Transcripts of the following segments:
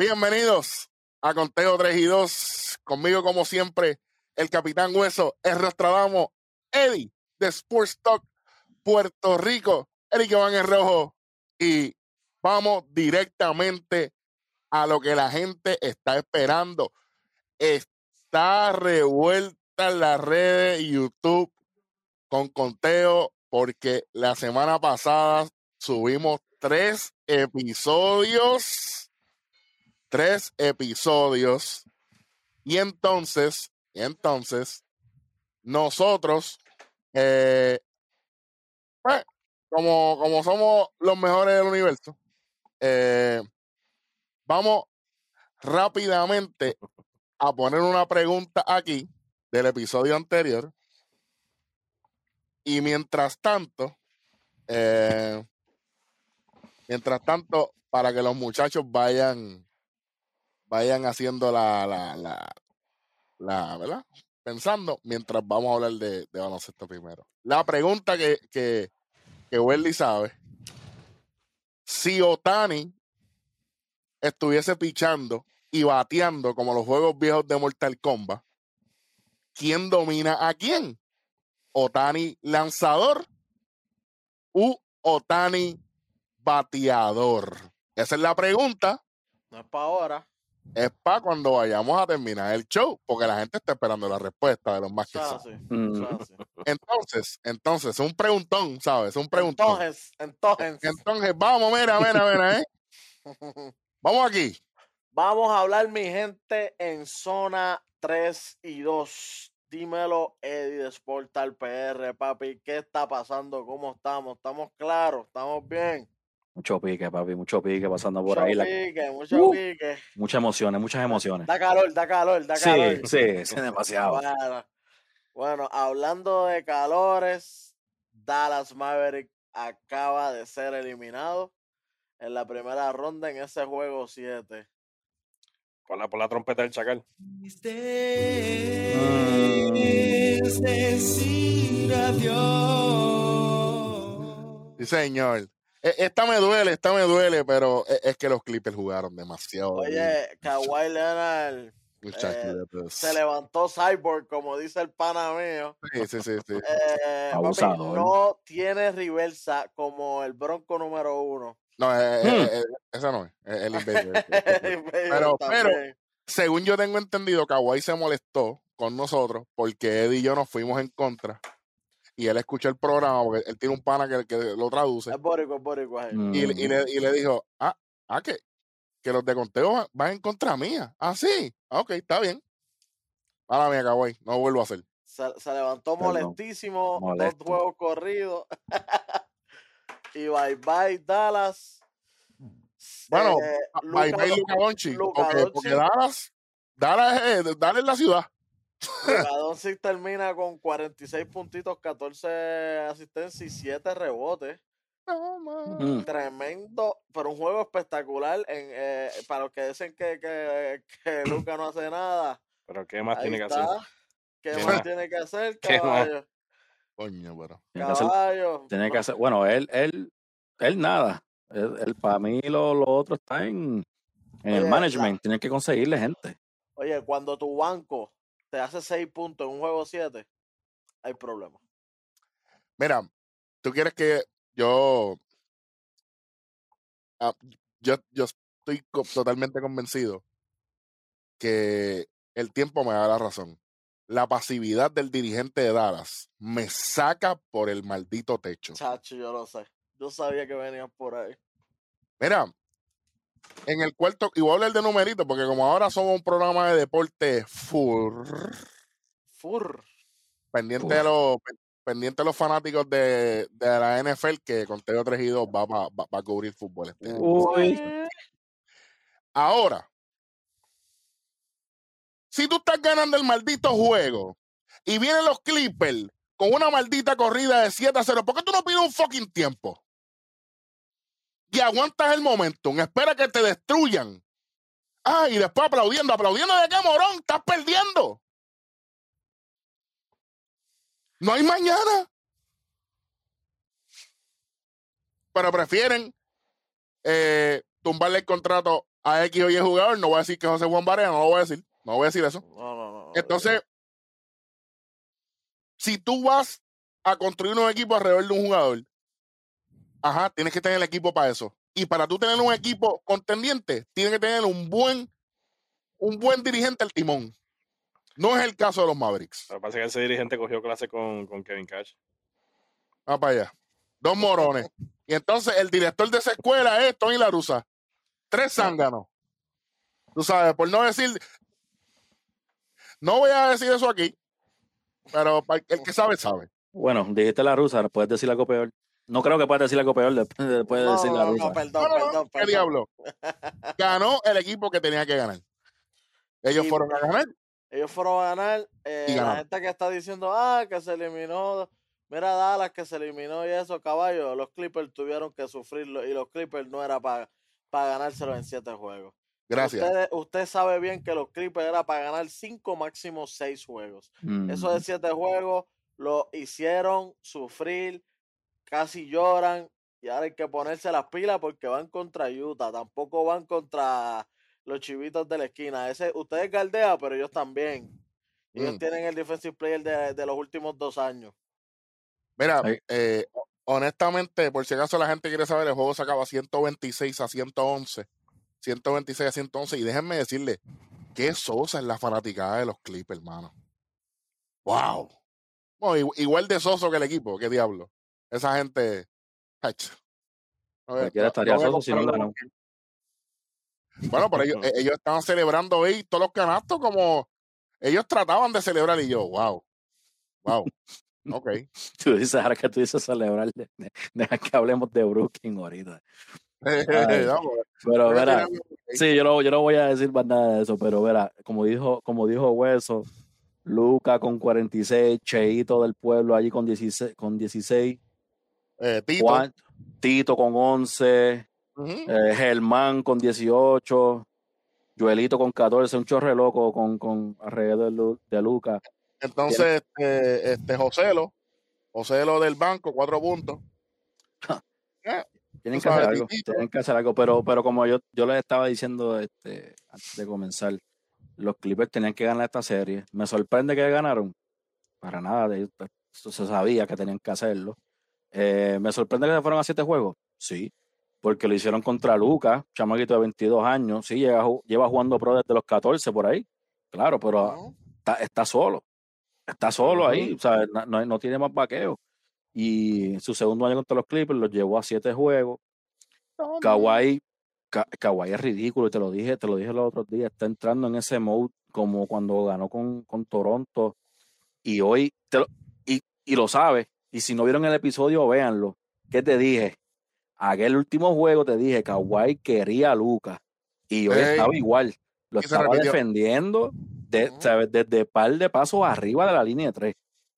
Bienvenidos a Conteo 3 y 2. Conmigo, como siempre, el Capitán Hueso, el Rostradamo, Eddie de Sports Talk Puerto Rico, Eric Van en Rojo. Y vamos directamente a lo que la gente está esperando. Está revuelta en las redes YouTube con conteo porque la semana pasada subimos tres episodios. Tres episodios. Y entonces, entonces, nosotros, eh, pues, como, como somos los mejores del universo, eh, vamos rápidamente a poner una pregunta aquí del episodio anterior. Y mientras tanto, eh, mientras tanto, para que los muchachos vayan, vayan haciendo la, la, la, la ¿verdad? Pensando, mientras vamos a hablar de, de baloncesto primero. La pregunta que, que, que Welly sabe, si Otani estuviese pichando y bateando como los juegos viejos de Mortal Kombat, ¿quién domina a quién? ¿Otani lanzador u Otani bateador? Esa es la pregunta. No es para ahora. Es para cuando vayamos a terminar el show, porque la gente está esperando la respuesta de los más que así, Mm. Entonces, entonces, un preguntón, ¿sabes? Un preguntón. Entonces, entonces, Entonces, vamos, mira, mira, mira, ¿eh? Vamos aquí. vamos a hablar, mi gente, en zona 3 y 2. Dímelo, Eddie de Sportal PR, papi. ¿Qué está pasando? ¿Cómo estamos? ¿Estamos claros? ¿Estamos bien? Mucho pique, papi, mucho pique pasando por mucho ahí. la- pique, mucho Uh. pique. muchas emociones, muchas emociones. Da calor, da calor, da Sí, calor. sí, es demasiado. Bueno, bueno, hablando de calores, Dallas Maverick acaba de ser eliminado en la primera ronda en ese juego 7. Por la, por la trompeta del chacal. Es decir adiós. Sí, señor. E- Esta me duele, esta me duele, pero e- es que los Clippers jugaron demasiado. bien, Oye, Kawhi Leonard muchachos, eh, se levantó Cyborg, como dice el pana mío. Sí, sí, sí, sí. Eh, papi, no tiene reversa como el bronco número uno. No, eh, Hmm. eh, eh, esa no es. el Invader. Pero- pero-. Según yo tengo entendido, Kawhi se molestó con nosotros porque Eddie y yo nos fuimos en contra. Y él escuchó el programa porque él tiene un pana que, que lo traduce. es boricua, es boricua. eh. Mm. Y, y le, y le dijo, ah, ah, que, que los de conteo van, van en contra mía. Ah, sí. Ah, ok, está bien. Mala mía, Kawhi. No vuelvo a hacer. Se, se levantó Perdón. molestísimo, Molesto. dos juegos corridos. y bye bye Dallas. Bueno, Eh, Bye bye, Luka Doncic. Luka Porque, Dallas, Dallas, Dallas es la ciudad. Doncic termina con 46 puntitos, 14 asistencias y 7 rebotes. Mm. Tremendo, pero un juego espectacular. En, eh, para los que dicen que, que, que Luca no hace nada, Pero ¿qué más ahí tiene que hacer? ¿Qué ¿Qué más más? tiene que hacer, ¿Qué más? caballo? Coño, pero. Tiene que hacer, Caballo. tiene que hacer- bueno, él, él, él nada. Él, él- para mí lo, lo otro está en, en el management. Tienen que conseguirle gente. Oye, cuando tu banco te hace 6 puntos en un juego 7, hay problema. Mira, tú quieres que yo. Ah, yo, yo estoy totalmente convencido que el tiempo me da la razón. La pasividad del dirigente de Dallas me saca por el maldito techo. Chacho, yo lo sé. Yo sabía que venían por ahí. Mira, en el cuarto, y voy a hablar de numeritos, porque como ahora somos un programa de deporte full, Fur. pendiente de Uf. los pendiente de los fanáticos de, de la NFL, que con Teo 3 y 2 va, va, va- va a cubrir fútbol este. Uy. Ahora, si tú estás ganando el maldito juego y vienen los Clippers con una maldita corrida de 7 a 0, ¿por qué tú no pides un fucking tiempo? Y aguantas el momentum, espera que te destruyan. Ah, y después aplaudiendo, aplaudiendo de qué morón, estás perdiendo. No hay mañana. Pero prefieren eh, tumbarle el contrato a X o Y jugador, no voy a decir que José Juan Barea, no lo voy a decir, no voy a decir eso. No, no, no. no. Entonces, si tú vas a construir un equipo alrededor de un jugador, ajá, tienes que tener el equipo para eso. Y para tú tener un equipo contendiente, tienes que tener un buen, un buen dirigente al timón. No es el caso de los Mavericks. Lo que pasa es que ese dirigente cogió clase con, con Kevin Cash. Va para allá. Dos morones. Y entonces el director de esa escuela es Tony Larusa. Tres zánganos. Tú sabes, por no decir. No voy a decir eso aquí, pero el que sabe, sabe. Bueno, dijiste la rusa, puedes decir algo peor. No creo que puedas decir algo peor después, después de No, decir la rusa. no, perdón, No, no, no, perdón, ¿Qué perdón. diablo? Ganó el equipo que tenía que ganar. Ellos Sí, fueron a ganar. Ellos fueron a ganar. eh, Y la gente que está diciendo, ah, que se eliminó. Mira Dallas que se eliminó y eso, caballo. Los Clippers tuvieron que sufrirlo y los Clippers no era para ganárselo en siete juegos. Gracias. Usted, usted sabe bien que los Clippers era para ganar cinco, máximo seis juegos. Eso de Mm. siete juegos lo hicieron sufrir, casi lloran y ahora hay que ponerse las pilas porque van contra Utah, tampoco van contra los chivitos de la esquina. Ese, ustedes galdea, pero ellos también. Ellos Mm. tienen el defensive player de, de los últimos dos años. Mira, eh, honestamente, por si acaso la gente quiere saber, el juego se acaba 126 a 111. 126 a 111. Y déjenme decirle, qué sosa es la fanaticada de los Clippers, hermano. ¡Wow! Bueno, igual de soso que el equipo, qué diablo. Esa gente. Cualquiera estaría si no ganó. Bueno, pero ellos, eh, ellos estaban celebrando hoy todos los canastos como ellos trataban de celebrar y yo, wow, wow, ok. Tú dices, ahora que tú dices celebrar, de- de- deja que hablemos de Brooklyn ahorita. Ay. Vamos, Pero verá, sí, yo no, yo no voy a decir más nada de eso, pero verá, como dijo, como dijo Hueso, Luca con 46, Cheito del pueblo allí con 16, con 16 eh, Tito. Juan, Tito con 11, Ujú. eh, Germán con 18, Joelito con 14, un chorre loco con, con alrededor de, de Luca. Entonces, este, este Joselo, Joselo del banco, cuatro puntos. Eh, Tienen que hacer sabes, algo, tienen que hacer algo, pero, pero como yo, yo les estaba diciendo este, antes de comenzar, los Clippers tenían que ganar esta serie. Me sorprende que ganaron. Para nada, de- se sabía que tenían que hacerlo. Eh, me sorprende que se fueron a siete juegos. Sí, porque lo hicieron contra Lucas, chamaquito de 22 años. Sí, lleva, ju- lleva jugando pro desde los 14 por ahí. Claro, pero está, está solo. Está solo ahí, o sea, no, no- no tiene más vaqueo. Y su segundo año contra los Clippers los llevó a siete juegos. Kawhi, Ka- Kawhi es ridículo, y te lo dije, te lo dije los otros días, está entrando en ese mode como cuando ganó con, con Toronto. Y hoy, te lo- y, y lo sabes, y si no vieron el episodio, véanlo. ¿Qué te dije? Aquel último juego te dije, Kawhi quería a Lucas. Y Ey. estaba igual. Lo estaba defendiendo de, Ujú. ¿sabes? desde par de pasos arriba de la línea de tres.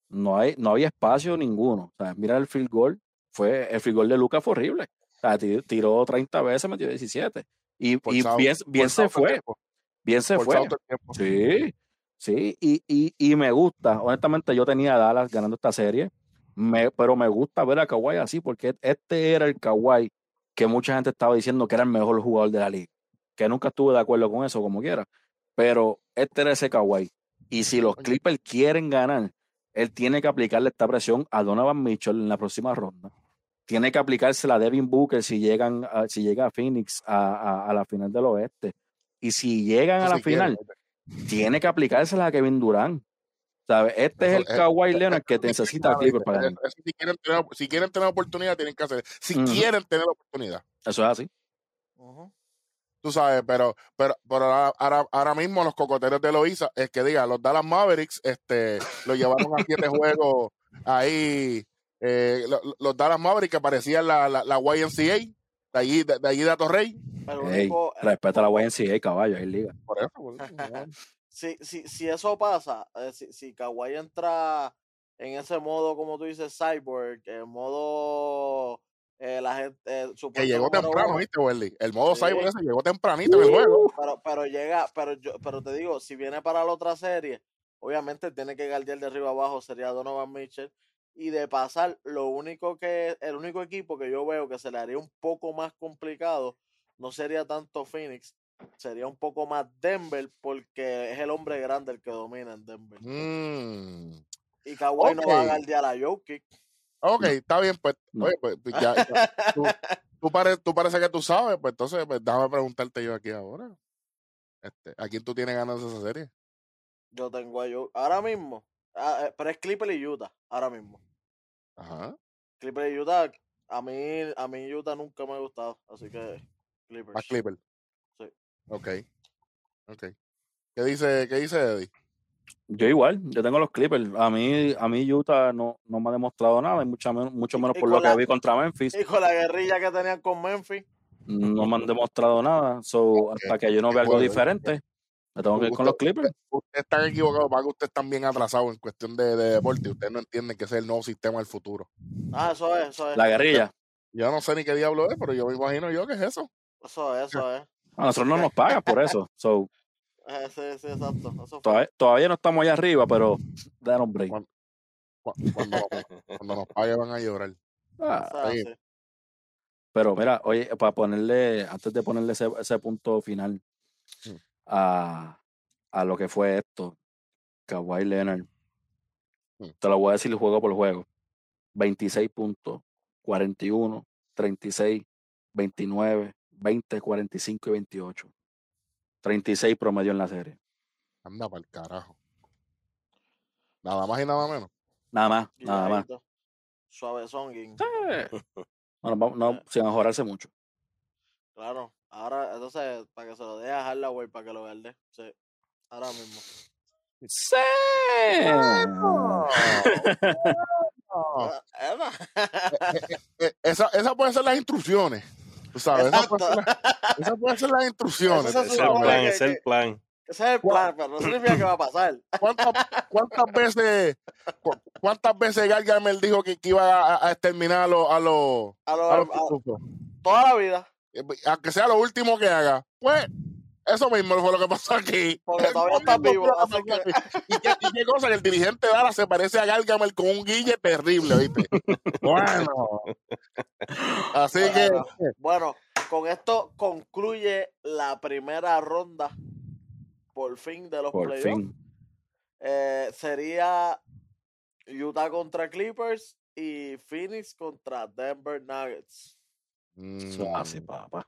No, hay, no había espacio ninguno. O sea, mira el field goal. Fue, el field goal de Lucas fue horrible. O sea, ti- tiró 30 veces, metió 17. Y, bien, bien se fue. Bien se fue. Sí, sí, y, y, y me gusta. Honestamente, yo tenía a Dallas ganando esta serie, me, pero me gusta ver a Kawhi así, porque este era el Kawhi que mucha gente estaba diciendo que era el mejor jugador de la liga. Que nunca estuve de acuerdo con eso, como quiera. Pero este era ese Kawhi. Y si los. Clippers quieren ganar, él tiene que aplicarle esta presión a Donovan Mitchell en la próxima ronda. Tiene que aplicársela a Devin Booker si llegan a, si llega a Phoenix a, a- a la final del oeste. Y si llegan a la quiere, final, tiene que aplicársela a Kevin Durant. ¿Sabes? Este Eso- es el Kawhi Leonard que necesita Clippers para eso si, quieren tener, si quieren tener oportunidad, tienen que hacer. Si quieren tener oportunidad. Eso es así. Ujú. Tú sabes, pero, pero, pero ahora, ahora, ahora mismo los cocoteros de Loiza, es que diga, los Dallas Mavericks, este, lo llevaron a siete juegos ahí, eh, lo- lo- los Dallas Mavericks que parecían la, la, la YMCA, de allí, de, de allí de Atorrey. El Ey, único- el- respeta a la YNCA, caballo, es liga. Por eso, por eso. si, si, si eso pasa, eh, si, si Kawhi entra en ese modo, como tú dices, cyborg, en modo eh, la gente, eh, que llegó temprano, ¿viste, Welly? El modo Sí. cyber ese llegó tempranito en el juego. pero, pero llega, pero yo, pero te digo, si viene para la otra serie, obviamente tiene que guardiar de arriba abajo, sería Donovan Mitchell. Y de pasar, lo único que, el único equipo que yo veo que se le haría un poco más complicado, no sería tanto Phoenix, sería un poco más Denver porque es el hombre grande el que domina en Denver. Mm. Y Kawhi no va a guardiar a Jokic. Ok, está bien, pues. No. Oye, pues, pues, ya, ya, tú, tú, pare- tú parece que tú sabes, pues entonces pues, déjame preguntarte yo aquí ahora. Este, ¿A quién tú tienes ganas de esa serie? Yo tengo a Jokic. Ahora mismo. ah, eh, pero es Clipper y Utah. Ahora mismo. Ajá. Clipper y Utah. A mí, a mí Utah nunca me ha gustado. Así que Clippers. Más Clipper. Ok. Ok. ¿Qué dice, qué dice Eddie? Yo igual, yo tengo los Clippers. A mí, a mí Utah no, no me ha demostrado nada, y mucho menos, mucho menos y por lo que vi contra Memphis. Y con la guerrilla que tenían con Memphis. No me han demostrado nada. So, hasta que yo no vea algo bueno, diferente, me tengo que ir con los Clippers. Ustedes están equivocados, para que ustedes están bien atrasados en cuestión de, de deporte. Ustedes no entienden que ese es el nuevo sistema del futuro. Ah, eso es, eso es. La guerrilla. Yo no sé ni qué diablo es, pero yo me imagino yo que es eso. Eso es, eso es. A nosotros no nos pagan por eso. So, Eh, Sí, sí, exacto. Eso todavía, todavía no estamos allá arriba, pero danos break. Cu- Cuando, cuando nos paguen van a llorar. Ah, sí. Pero mira, oye, para ponerle, antes de ponerle ese, ese punto final Mm. a, a lo que fue esto, Kawhi Leonard, Mm. te lo voy a decir juego por juego. 26 puntos, 41, 36, 29, 20, 45 y 28. 36 promedio en la serie. Anda para el carajo. Nada más y nada menos. Nada más, nada más. Guilladito. Suavezón, Guin. No, no, vamos- no, sin mejorarse mucho. Claro. Ahora, entonces, para que se lo deje a Hardaway para que lo guarde. Sí. Ahora mismo. Sí. Ah, Emma. Eh, esa, esa pueden ser las instrucciones. Tú sabes, esa puede ser, Exacto. la- esas pueden ser las instrucciones. Ese es el plan, que- ese es el plan. Ese es el plan, pero no significa que va a pasar. ¿Cuántas, cuántas veces cu- cuántas veces Gargamel dijo que, que iba a, a exterminar a los a los A lo- a los a- pitufos? toda la vida. Eh, Aunque sea lo último que haga. Pues eso mismo fue lo que pasó aquí. Porque todavía está vivo, que. ¿Y, qué, y qué cosa, que el dirigente Dara se parece a Gargamel con un guille terrible, ¿viste? Bueno. Así que Bueno. Con esto concluye la primera ronda por fin de los playoffs. Eh, sería Utah contra Clippers y Phoenix contra Denver Nuggets. Mm, así, papá.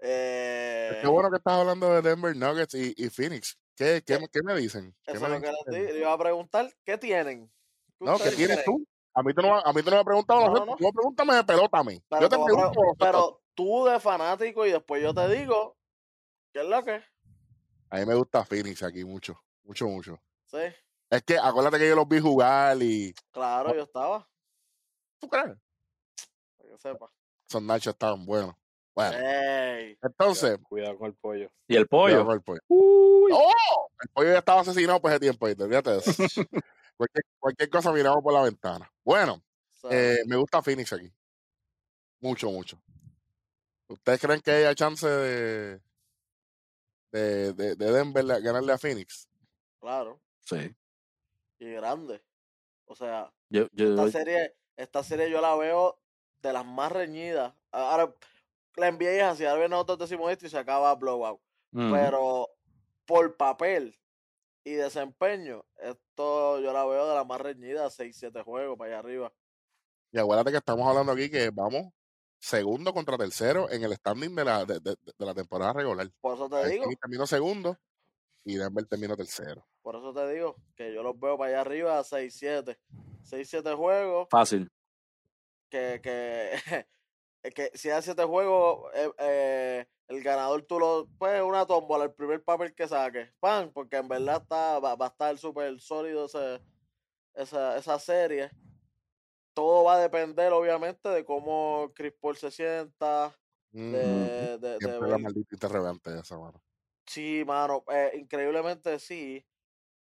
Eh, qué bueno que estás hablando de Denver Nuggets y, y Phoenix. ¿Qué, qué, qué me dicen? ¿Qué eso me es lo que dicen? les di- le iba a preguntar. ¿Qué tienen? ¿Qué No, ¿qué tienes tú? A mí tú no, a mí tú no me has preguntado, No, tú pregúntame de pelota a mí. Pero, yo te pregunto, pero tú de fanático y después yo te digo qué es lo que. A mí me gusta Phoenix aquí mucho, mucho, mucho. Sí, Es que acuérdate que yo los vi jugar y. claro, yo estaba. ¿Tú crees? Para que sepa. Esos nachos estaban buenos. Bueno, entonces. Cuidado con el pollo. Y el cuidado pollo. con el pollo. Uy. ¡Oh! El pollo ya estaba asesinado por ese tiempo. ¿viste? Olvídate de eso. cualquier, cualquier cosa miramos por la ventana. Bueno, eh, me gusta Phoenix aquí. Mucho, mucho. ¿Ustedes creen que haya chance de, de, de, de Denver ganarle a Phoenix? claro, Sí. y grande. O sea, Yo, yo, esta serie, esta serie yo la veo de las más reñidas. Ahora, la NBA es así, ahora nosotros decimos esto y se acaba blowout. Pero por papel y desempeño, esto yo la veo de las más reñidas, 6-7 juegos para allá arriba. Y acuérdate que estamos hablando aquí que vamos segundo contra tercero en el standing de la, de, de- de la temporada regular. Por eso te Ahí digo, terminó segundo y Denver terminó tercero. por eso te digo que yo los veo para allá arriba 6-7. 6-7 juegos, Fácil. que, que, que si hay 7 juegos, eh, eh, el ganador tú lo, pues una tómbola, el primer papel que saques, pan, porque en verdad está, va, va a estar súper sólido ese, esa, esa serie. Todo va a depender, obviamente, de cómo Chris Paul se sienta, Mm, de, de, de la maldita interrogante esa, mano. Sí, mano, eh, increíblemente sí,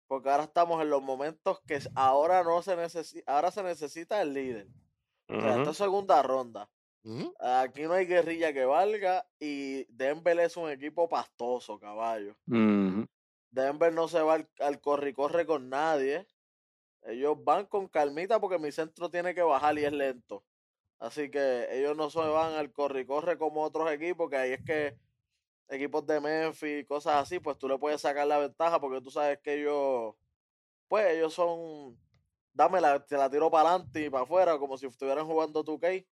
porque ahora estamos en los momentos que ahora no se necesita, ahora se necesita el líder. O sea, esta es segunda ronda. Aquí no hay guerrilla que valga y Denver es un equipo pastoso, caballo. Denver no se va al, al corre y corre con nadie. Ellos van con calmita porque mi centro tiene que bajar y es lento. Así que ellos no se van al corre y corre como otros equipos, que ahí es que equipos de Memphis, cosas así, pues tú le puedes sacar la ventaja porque tú sabes que ellos, pues ellos son, dame la, te la tiro para adelante y para afuera, como si estuvieran jugando 2K,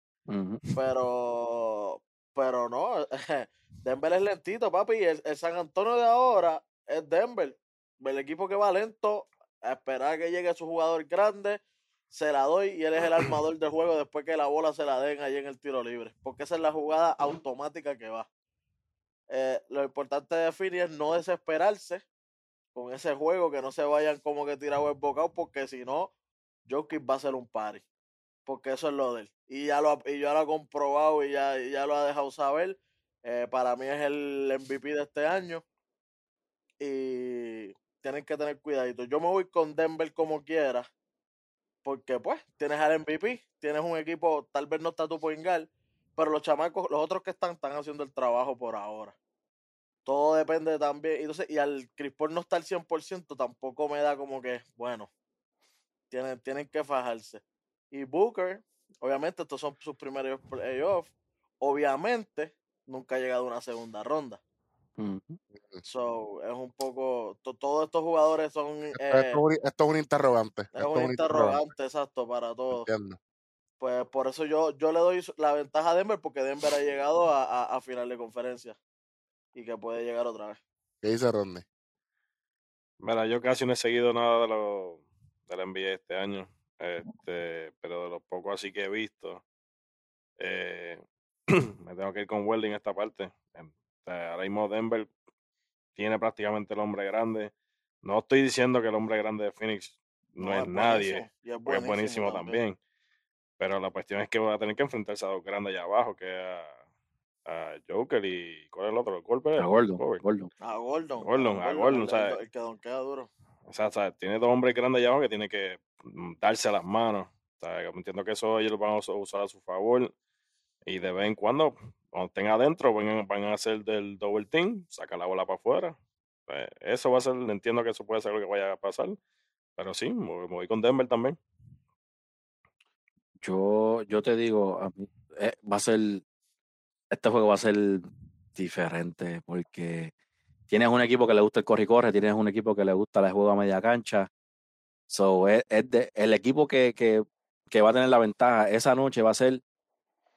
Pero, pero no, Denver es lentito, papi, el, el San Antonio de ahora es Denver, el equipo que va lento, a esperar a que llegue su jugador grande, se la doy y él es el armador del juego después que la bola se la den ahí en el tiro libre, porque esa es la jugada automática que va. Eh, lo importante de Philly es no desesperarse con ese juego, que no se vayan como que tirado el bocado, porque si no, Jokic va a ser un party. Porque eso es lo de él. Y ya lo, y ya lo ha comprobado y ya, y ya lo ha dejado saber. Eh, para mí es el MVP de este año. Y tienen que tener cuidadito. Yo me voy con Denver como quiera. Porque pues, tienes al MVP, tienes un equipo, tal vez no está tu point guard, pero los chamacos, los otros que están, están haciendo el trabajo por ahora. Todo depende también. Entonces, y al Chris Paul no está al 100%, tampoco me da como que, bueno, tienen, tienen que fajarse. Y Booker, obviamente, estos son sus primeros playoffs. Obviamente, nunca ha llegado a una segunda ronda. So, es un poco. to- todos estos jugadores son. Esto, eh, esto es un- esto es un interrogante. es esto un interrogante, exacto, para todos. Entiendo. Pues por eso yo, yo le doy la ventaja a Denver, porque Denver ha llegado a, a, a final de conferencia. Y que puede llegar otra vez. ¿Qué dice Rodney? Mira, yo casi no he seguido nada de lo del NBA este año, este, pero de lo poco así que he visto, eh, me tengo que ir con Welding en esta parte. Em, ahora mismo Denver tiene prácticamente el hombre grande. No estoy diciendo que el hombre grande de Phoenix no, es nadie, buenísimo, y es porque es buenísimo también. Pero la cuestión es que va a tener que enfrentarse a dos grandes allá abajo, que es a, a Joker y ¿cuál es el otro? ¿El golpe? A Gordon, Gordon. A Gordon. Gordon, el- el que donkea duro. O sea, ¿sabes? tiene dos hombres grandes allá que tiene que mm, darse las manos. Entiendo que eso ellos lo van a us- usar a su favor. Y de vez en cuando, cuando estén adentro, van a, van a hacer del double team, saca la bola para afuera. Pues, eso va a ser, entiendo que eso puede ser lo que vaya a pasar. Pero sí, me voy con Denver también. Yo, yo te digo, a mí, eh, va a ser, este juego va a ser diferente porque tienes un equipo que le gusta el corre y corre, tienes un equipo que le gusta el juego a media cancha. So, es, es de- el equipo que, que, que va a tener la ventaja esa noche va a ser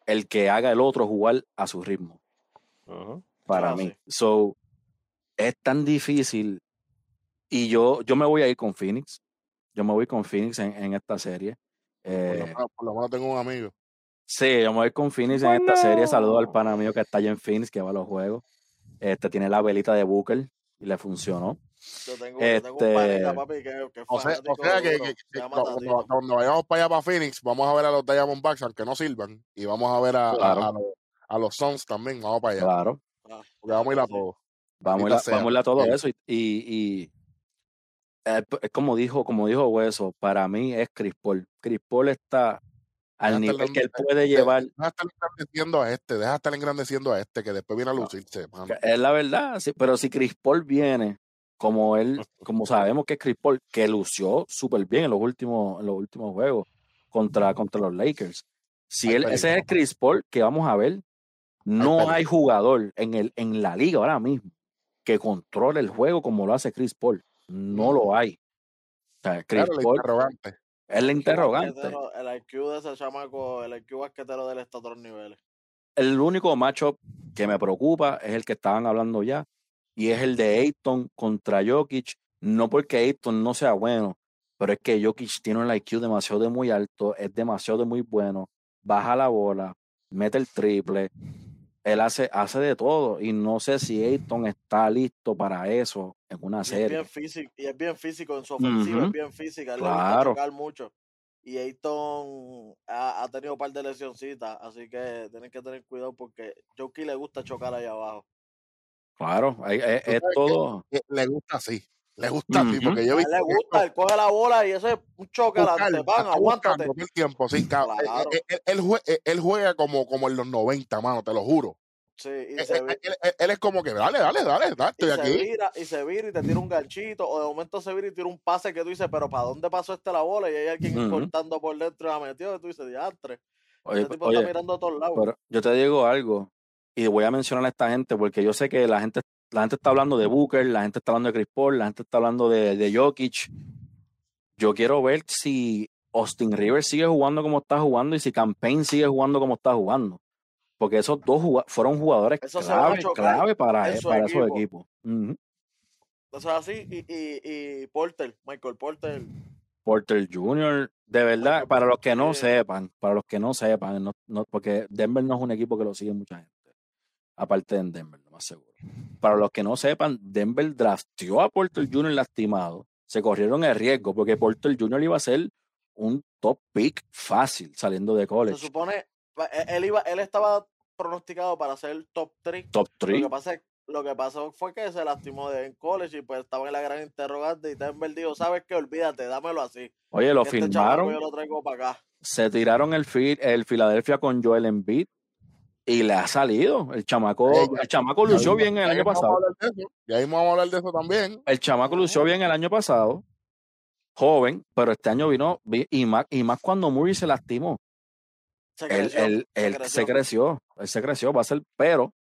el que haga el otro jugar a su ritmo, para Ah, mí. sí. So, es tan difícil y yo, yo me voy a ir con Phoenix. Yo me voy con Phoenix en, en esta serie. Por lo, Eh, menos, por lo menos tengo un amigo. Sí, vamos a ir con Phoenix en esta serie. Saludo al pana mío que está allá en Phoenix, que va a los juegos. Este tiene la velita de Booker y le funcionó. Yo tengo, yo tengo un panita, Este, papi, que, que O sea, o sea que, cuando, vayamos para allá para Phoenix, vamos a ver a los Diamondbacks, aunque no sirvan. Y vamos a ver a, a- Claro. a los, a los Suns también. Vamos para allá. Claro, Ah, Porque vamos a ir a sí. todos. vamos a ir Maldita a, sea. vamos a ir a todo eso. Y, y, y, eh, como dijo, como dijo Hueso, para mí es Chris Paul. Chris Paul está al nivel estar que él puede de- llevar. Deja estar engrandeciendo a este, deja estar engrandeciendo a este, que después viene a lucirse, Es la verdad, sí, pero si Chris Paul viene, como él, como sabemos que es Chris Paul, que lució súper bien en los últimos, en los últimos juegos contra, contra los Lakers. Si Hay él, ese es Chris Paul que vamos a ver, no hay jugador en, el, en la liga ahora mismo que controle el juego como lo hace Chris Paul. No lo hay. O sea, Chris Claro, Paul interrogante. Es la interrogante. Basquetero, El IQ de ese chamaco, el IQ basquetero de él está a otros niveles. El único matchup que me preocupa es el que estaban hablando ya, y es el de Ayton contra Jokic. No porque Ayton no sea bueno, pero es que Jokic tiene un IQ demasiado de muy alto, es demasiado de muy bueno, baja la bola, mete el triple, él hace, hace de todo, y no sé si Ayton está listo para eso en una Y es serie. bien físico, y es bien físico en su ofensiva, es bien física, él le gusta Claro. chocar mucho. Y Ayton ha, ha tenido un par de lesioncitas, así que tienen que tener cuidado porque Jokic le gusta chocar ahí abajo. Claro, hay- es, es que- todo. le gusta así. Le gusta así, Ujú. porque yo A vi le gusta, él coge la bola y ese es un choque adelante, pan, aguántate. el tiempo, sí, cabrón. Claro. Él, él- él jue- él- juega como, como en los 90, mano, te lo juro. Sí, y Él, se, él- él- él- él es como que, dale, dale, dale, dale, y estoy se aquí. vira, y se vira y te tira un ganchito, o de momento se vira y tira un pase que tú dices, pero ¿para dónde pasó este la bola? Y hay alguien cortando por dentro y la metió, y tú dices, diantre. Oye, Este tipo oye, está mirando a todos lados. pero yo te digo algo. y voy a mencionar a esta gente porque yo sé que la gente, la gente está hablando de Booker, la gente está hablando de Chris Paul, la gente está hablando de, de Jokic. Yo quiero ver si Austin Rivers sigue jugando como está jugando y si Campaign sigue jugando como está jugando. Porque esos dos fueron jugadores Eso clave, clave para, en su para esos equipo. equipos. O sea, así, y, y, y Porter, Michael Porter. Porter Jr., de verdad, Michael para los que no sepan, para los que no sepan, no, no- porque Denver no es un equipo que lo sigue mucha gente, aparte de Denver, lo más seguro. Para los que no sepan, Denver drafteó a Porter Jr. lastimado, se corrieron el riesgo, porque Porter Jr. iba a ser un top pick fácil saliendo de Se college, supone, pa- e- él, iba, él estaba pronosticado para ser top 3. top Lo 3. que, pasa, es- lo que pasó fue que se lastimó de- en college y pues estaba en la gran interrogante y Denver dijo, ¿sabes qué? Olvídate, dámelo así. Oye, lo Este firmaron, yo lo traigo para acá. se tiraron el, fi- el Philadelphia con Joel Embiid y le ha salido. El chamaco, ya- el chamaco Ya lució mismo- bien el ya año pasado. Ya mismo vamos a hablar de eso también. El chamaco lució bien el año pasado, joven, pero este año vino vi- y más, y más cuando Murray se lastimó. Se Él, creció, él- se él creció. se creció, él se creció, va a ser, pero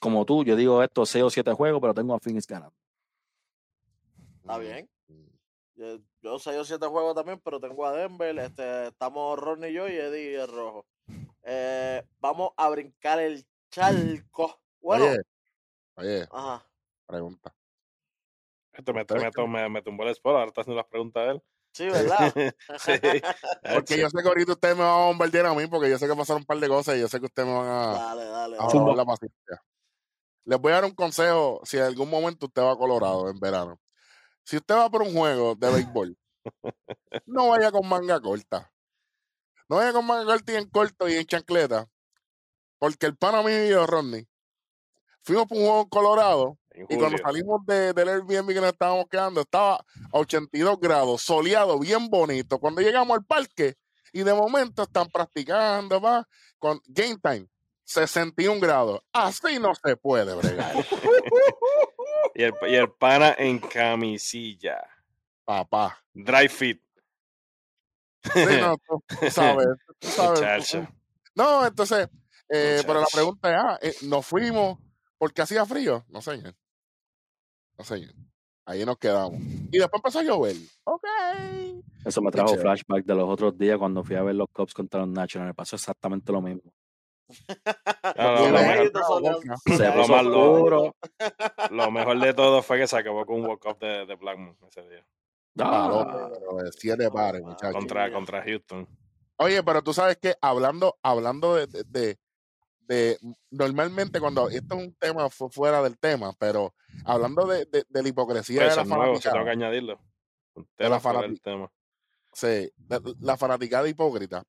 como tú, yo digo estos 6 o 7 juegos, pero tengo a Phoenix ganando. Está bien. Yo, yo sé yo siete juegos también, pero tengo a Denver. Este, estamos Ronnie y yo y Eddie el rojo. Eh, vamos a brincar el charco. Bueno, Oye, oye, ajá. pregunta. Esto me, me, me, me tumbó el spot, ahora está haciendo las preguntas de él. Sí, ¿verdad? sí. Porque yo sé que ahorita ustedes me van a bombardear a mí, porque yo sé que pasaron un par de cosas y yo sé que ustedes me van a, dale, dale. a dale. robar la paciencia. Les voy a dar un consejo si en algún momento usted va a Colorado en verano. Si usted va por un juego de béisbol, no vaya con manga corta. No vaya con manga corta y en corto y en chancleta. Porque el pana mío y yo, Rodney, fuimos por un juego en Colorado En y cuando salimos de, del Airbnb que nos estábamos quedando, estaba a 82 grados, soleado, bien bonito. Cuando llegamos al parque y de momento están practicando, va, con game time, 61 grados. Así no se puede bregar, Y el, y el pana en camisilla. papá. Dry fit. Sí, no, tú, tú sabes, tú sabes. Muchacho. No, entonces, eh, pero la pregunta es, ah, eh, ¿nos fuimos porque hacía frío? No, señor. No, señor. Ahí nos quedamos. Y después empezó a llover. Ok. Eso me trajo flashback de los otros días cuando fui a ver los Cubs contra los Nationals. Me pasó exactamente lo mismo. No, no, Y lo, mejor, Se puso más loco. oscuro. lo mejor de todo fue que se acabó con un walk-up de, de Blackmon ese día. Ah, siete pares, muchachos. Contra, contra Houston. Oye, pero tú sabes que hablando, hablando de, de, de- de- normalmente cuando esto es un tema fu- fuera del tema, pero hablando de, la hipocresía Pues de la eso es nuevo, se tengo que añadirlo. De la tema. sí, de- la fanaticada hipócrita.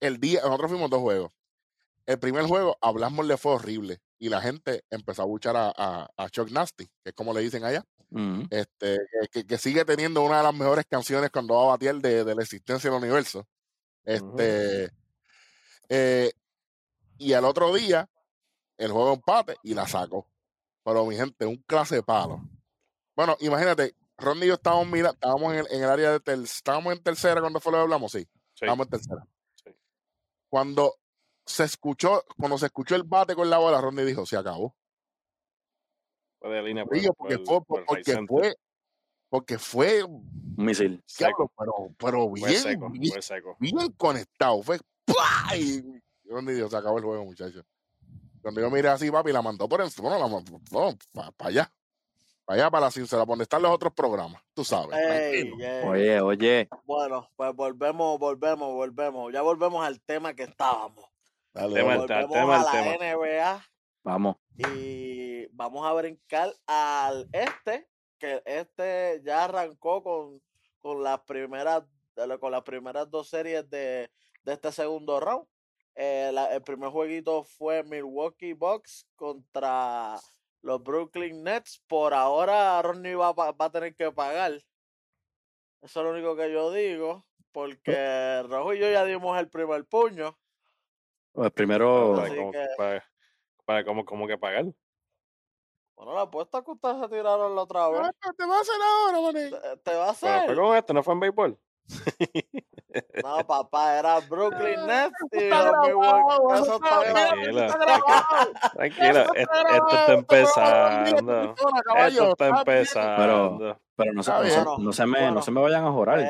El día, nosotros fuimos dos juegos. El primer juego, hablamos le fue horrible y la gente empezó a buchar a, a, a Chuck Nasty, que es como le dicen allá. ujú. este, que- sigue teniendo una de las mejores canciones cuando va a batear de, de la existencia del universo. Este, eh, y al otro día, el juego empate y la sacó. Pero mi gente, un clase de palo. Bueno, imagínate, Ron y yo estábamos, mira, estábamos en el, en el área de ter- estábamos en tercera cuando fue lo que hablamos, sí, Sí. estábamos en tercera. Sí. Cuando se escuchó, cuando se escuchó el bate con la bola, Ron dijo, se acabó. Fue de línea por, porque por porque fue, porque fue Un misil. Seco. pero, pero Fue bien, seco, bien, fue seco. bien conectado. Fue ¡pua! y ¿dónde Dios se acabó el juego, muchachos. Cuando yo miré así, papi, la mandó por encima, no, la mandó para allá. Para allá, para la sincera, donde están los otros programas. Tú sabes, Ey, tranquilo. ey. Oye, oye, Bueno, pues volvemos, volvemos, volvemos. Ya volvemos al tema que estábamos. Dale, tema, a la tema. NBA vamos. y vamos a brincar al este, que este ya arrancó con, con las primeras con las primeras dos series de, de este segundo round. Eh, la- el primer jueguito fue Milwaukee Bucks contra los Brooklyn Nets. Por ahora Ronnie va, a pa- va a tener que pagar. Eso es lo único que yo digo. Porque Rojo y yo ya dimos el primer puño. Pues primero, Para, como, que- para, para como, como que pagar. Bueno, la apuesta que ustedes se tiraron la otra vez. Ah, ¿Te va a hacer ahora, mané? ¿Te, te va a Pero hacer? fue con esto, no fue en béisbol. No, papá, era Brooklyn Nets y los eso está grabado. Eso Esto, está empezando. Esto está empezando. Pero no se, Está no, se, no se me, Bueno, no se me vayan a jorar.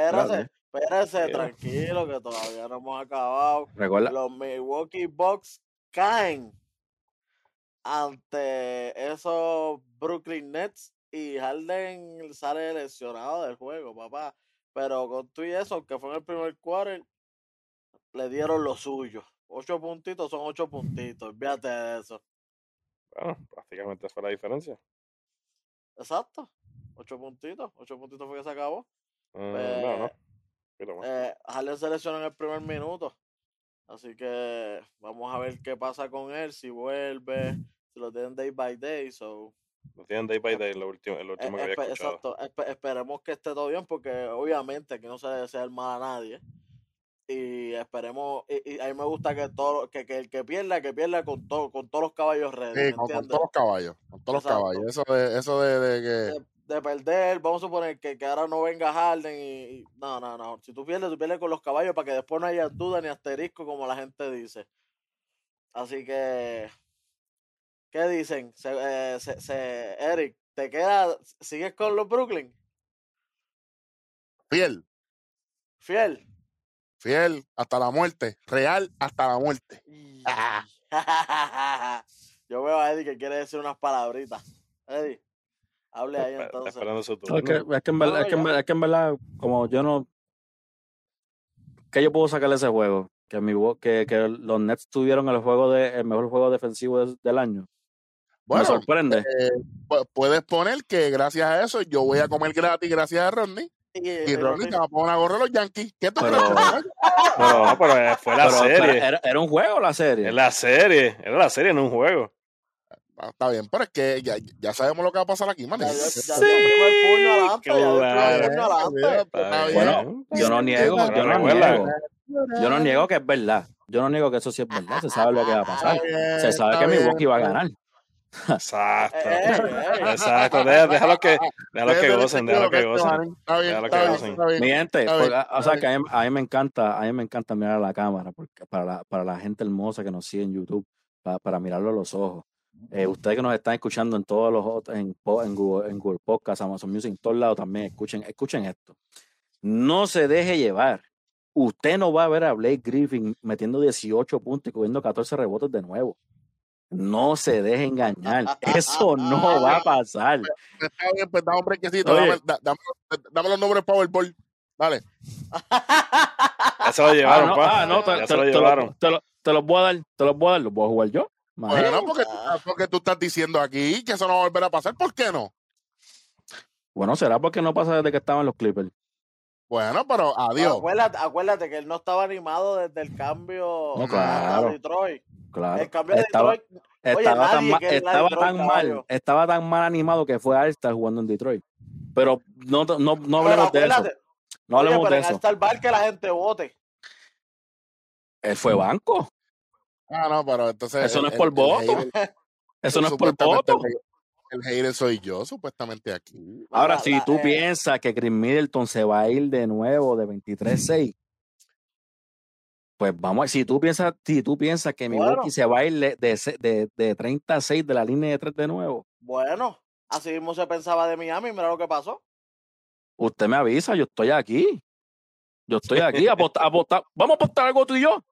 Espérese, Tranquilo. que todavía no hemos acabado. Recuerda, Los Milwaukee Bucks caen ante esos Brooklyn Nets y Harden sale lesionado del juego, papá. Pero con tú y eso, aunque fue en el primer quarter, le dieron lo suyo. Ocho puntitos son ocho puntitos, olvídate de eso. Bueno, prácticamente fue la diferencia. Exacto. Ocho puntitos, ocho puntitos fue que se acabó. Eh, no, no. Eh. Eh, Harden se lesionó en el primer minuto. Así que vamos a ver qué pasa con él, si vuelve, si lo tienen day by day. So, Lo tienen day by day, lo último, el eh, último que había escuchado. exacto, espe- esperemos que esté todo bien porque obviamente aquí no se desea el mal a nadie. Y esperemos, y, y a mí me gusta que todo, que, que el que pierda, que pierda con todo, con todos los caballos ready, Sí, ¿me con, todos los caballos, con todos los caballos. Eso de, eso de, de que de, de perder, vamos a suponer que, que ahora no venga Harden y, y- no, no, no. Si tú pierdes, tú pierdes con los caballos para que después no haya duda ni asterisco como la gente dice. Así que, ¿qué dicen? Se, eh, se- se- Eric, ¿te queda, sigues con los Brooklyn? fiel, Fiel. fiel hasta la muerte, real hasta la muerte. Yo veo a Eddie que quiere decir unas palabritas. Eddie, hable ahí entonces. No, es, que, es, que en verdad, No, es, que en ya. verdad, es que en verdad, como yo no. ¿Qué yo puedo sacarle ese juego? Que, mi, que, que los Nets tuvieron el juego de, el mejor juego defensivo del, del año. Me Bueno, sorprende. eh, pu- puedes poner que gracias a eso yo voy a comer gratis gracias a Rodney Y, y y Rodney te va a poner a gorra los Yankees. ¿Qué tú Pero- crees? Pero, no, pero eh, fue la Pero- pero serie. era, era un juego la serie. Es la serie. Era la serie, no un juego. Ah, Está bien, pero es que ya, ya sabemos lo que va a pasar aquí, man. Ya, ya, ya Sí, claro. Bueno, yo no niego, yo no niego. Yo no niego que es verdad. Yo no niego que eso sí es verdad. Se sabe lo que va a pasar. Bien, Se sabe que bien. Milwaukee va a ganar. Exacto. Eh, eh, eh. Exacto. Deja- Déjalo que, déjalo que gocen, que déjalo que gocen. Déjalo que gocen. Mi gente, o sea que a mí, a mí me encanta, a mí me encanta mirar a la cámara, porque para la, para la gente hermosa que nos sigue en YouTube, para, para mirarlo a los ojos. Eh, ustedes que nos están escuchando en todos los otros, en, en Google, en Google Podcast, Amazon Music, en todos lados también, escuchen, escuchen esto. No se deje llevar. Usted no va a ver a Blake Griffin metiendo 18 puntos y cogiendo 14 rebotes de nuevo. No se deje engañar. Eso no va a pasar. Está bien, pues dame un brequecito. Oye. Dame, da- dame, dame los nombres Powerball. Dale. Ya se lo Ah, llevaron, no, pa. ah, no, te, ya te- se lo te lo- llevaron. lo- te los voy a dar, te los voy a dar, los voy a jugar yo. Bueno, porque, tú- porque tú estás diciendo aquí que eso no va a volver a pasar. ¿Por qué no? Bueno, será porque no pasa desde que estaban los Clippers. Bueno, pero adiós. Acuérdate, acuérdate que él no estaba animado desde el cambio No, a- claro. a Detroit. Claro. El cambio de Estaba, Detroit. Oye, estaba, tan, nadie ma- quiere ir a estaba, Detroit, tan mal, caballo. estaba tan mal animado que fue All-Star jugando en Detroit. Pero no, no, no hablemos de eso. acuérdate, No oye, hablemos pero de en eso. el bar que la gente vote. Él fue banco. Ah, no, pero entonces. Eso no es por el- el voto. hater- Eso no es por voto. El, el hater soy yo, supuestamente aquí. Ahora, La- si la- tú eh, piensas que Chris Middleton se va a ir de nuevo de 23-6, pues vamos, si tú piensas, si tú piensas que Bueno. Milwaukee se va a ir de, de, de, de 36 de la línea de 3 de nuevo, Bueno, así mismo se pensaba de Miami, mira lo que pasó. usted me avisa, yo estoy aquí. Yo estoy aquí, aposta- aposta- vamos a apostar algo tú y yo.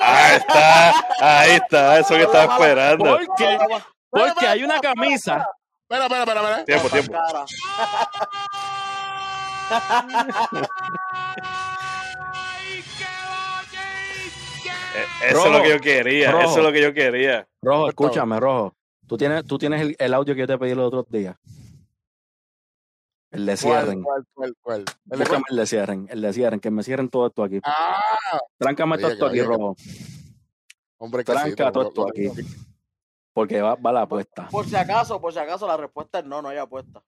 Ahí está, ahí está, eso que estaba esperando. Porque, porque hay una camisa. Espera, espera, espera, espera. Tiempo, tiempo. Eh, Eso es lo que yo quería, eso es lo que yo quería. Rojo, favor. escúchame, Rojo. Tú tienes, tú tienes el, el audio que yo te pedí los otros días. El de ¿Cuál, cierren. cuál, cuál, cuál? ¿El cuál? el de cierren, el de cierren, que me cierren todo esto aquí. Ah, Tráncame todo esto aquí, Rojo. hombre, Tranca todo esto aquí. Porque va, va la apuesta. Por si acaso, por si acaso, la respuesta es no, no hay apuesta.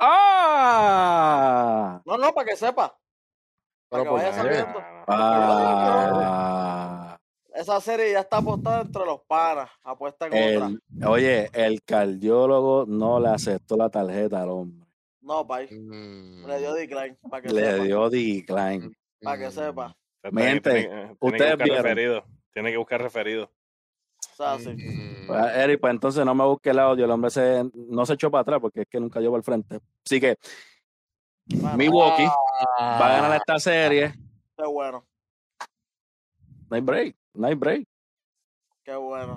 ¡Ah! No, no, para que sepa. Para Pero que ¿por vaya sabiendo. Ah. Esa serie ya está apostada entre los panas. Apuesta en otra. Oye, el cardiólogo no le aceptó la tarjeta al hombre. No, pay. Mm, Le dio decline, para que Le sepa. dio decline. Para que mm. sepa. Usted Mi tiene- gente, tiene, tiene que ustedes buscar vieron. referido. Tiene que buscar referido. Sí. Mm. Pues, Eric, pues entonces no me busque el audio. El hombre se, no se echó para atrás porque es que nunca para el frente. Así que Bueno, Milwaukee Ah. va a ganar esta serie. Qué bueno, No hay break. No hay break. qué bueno.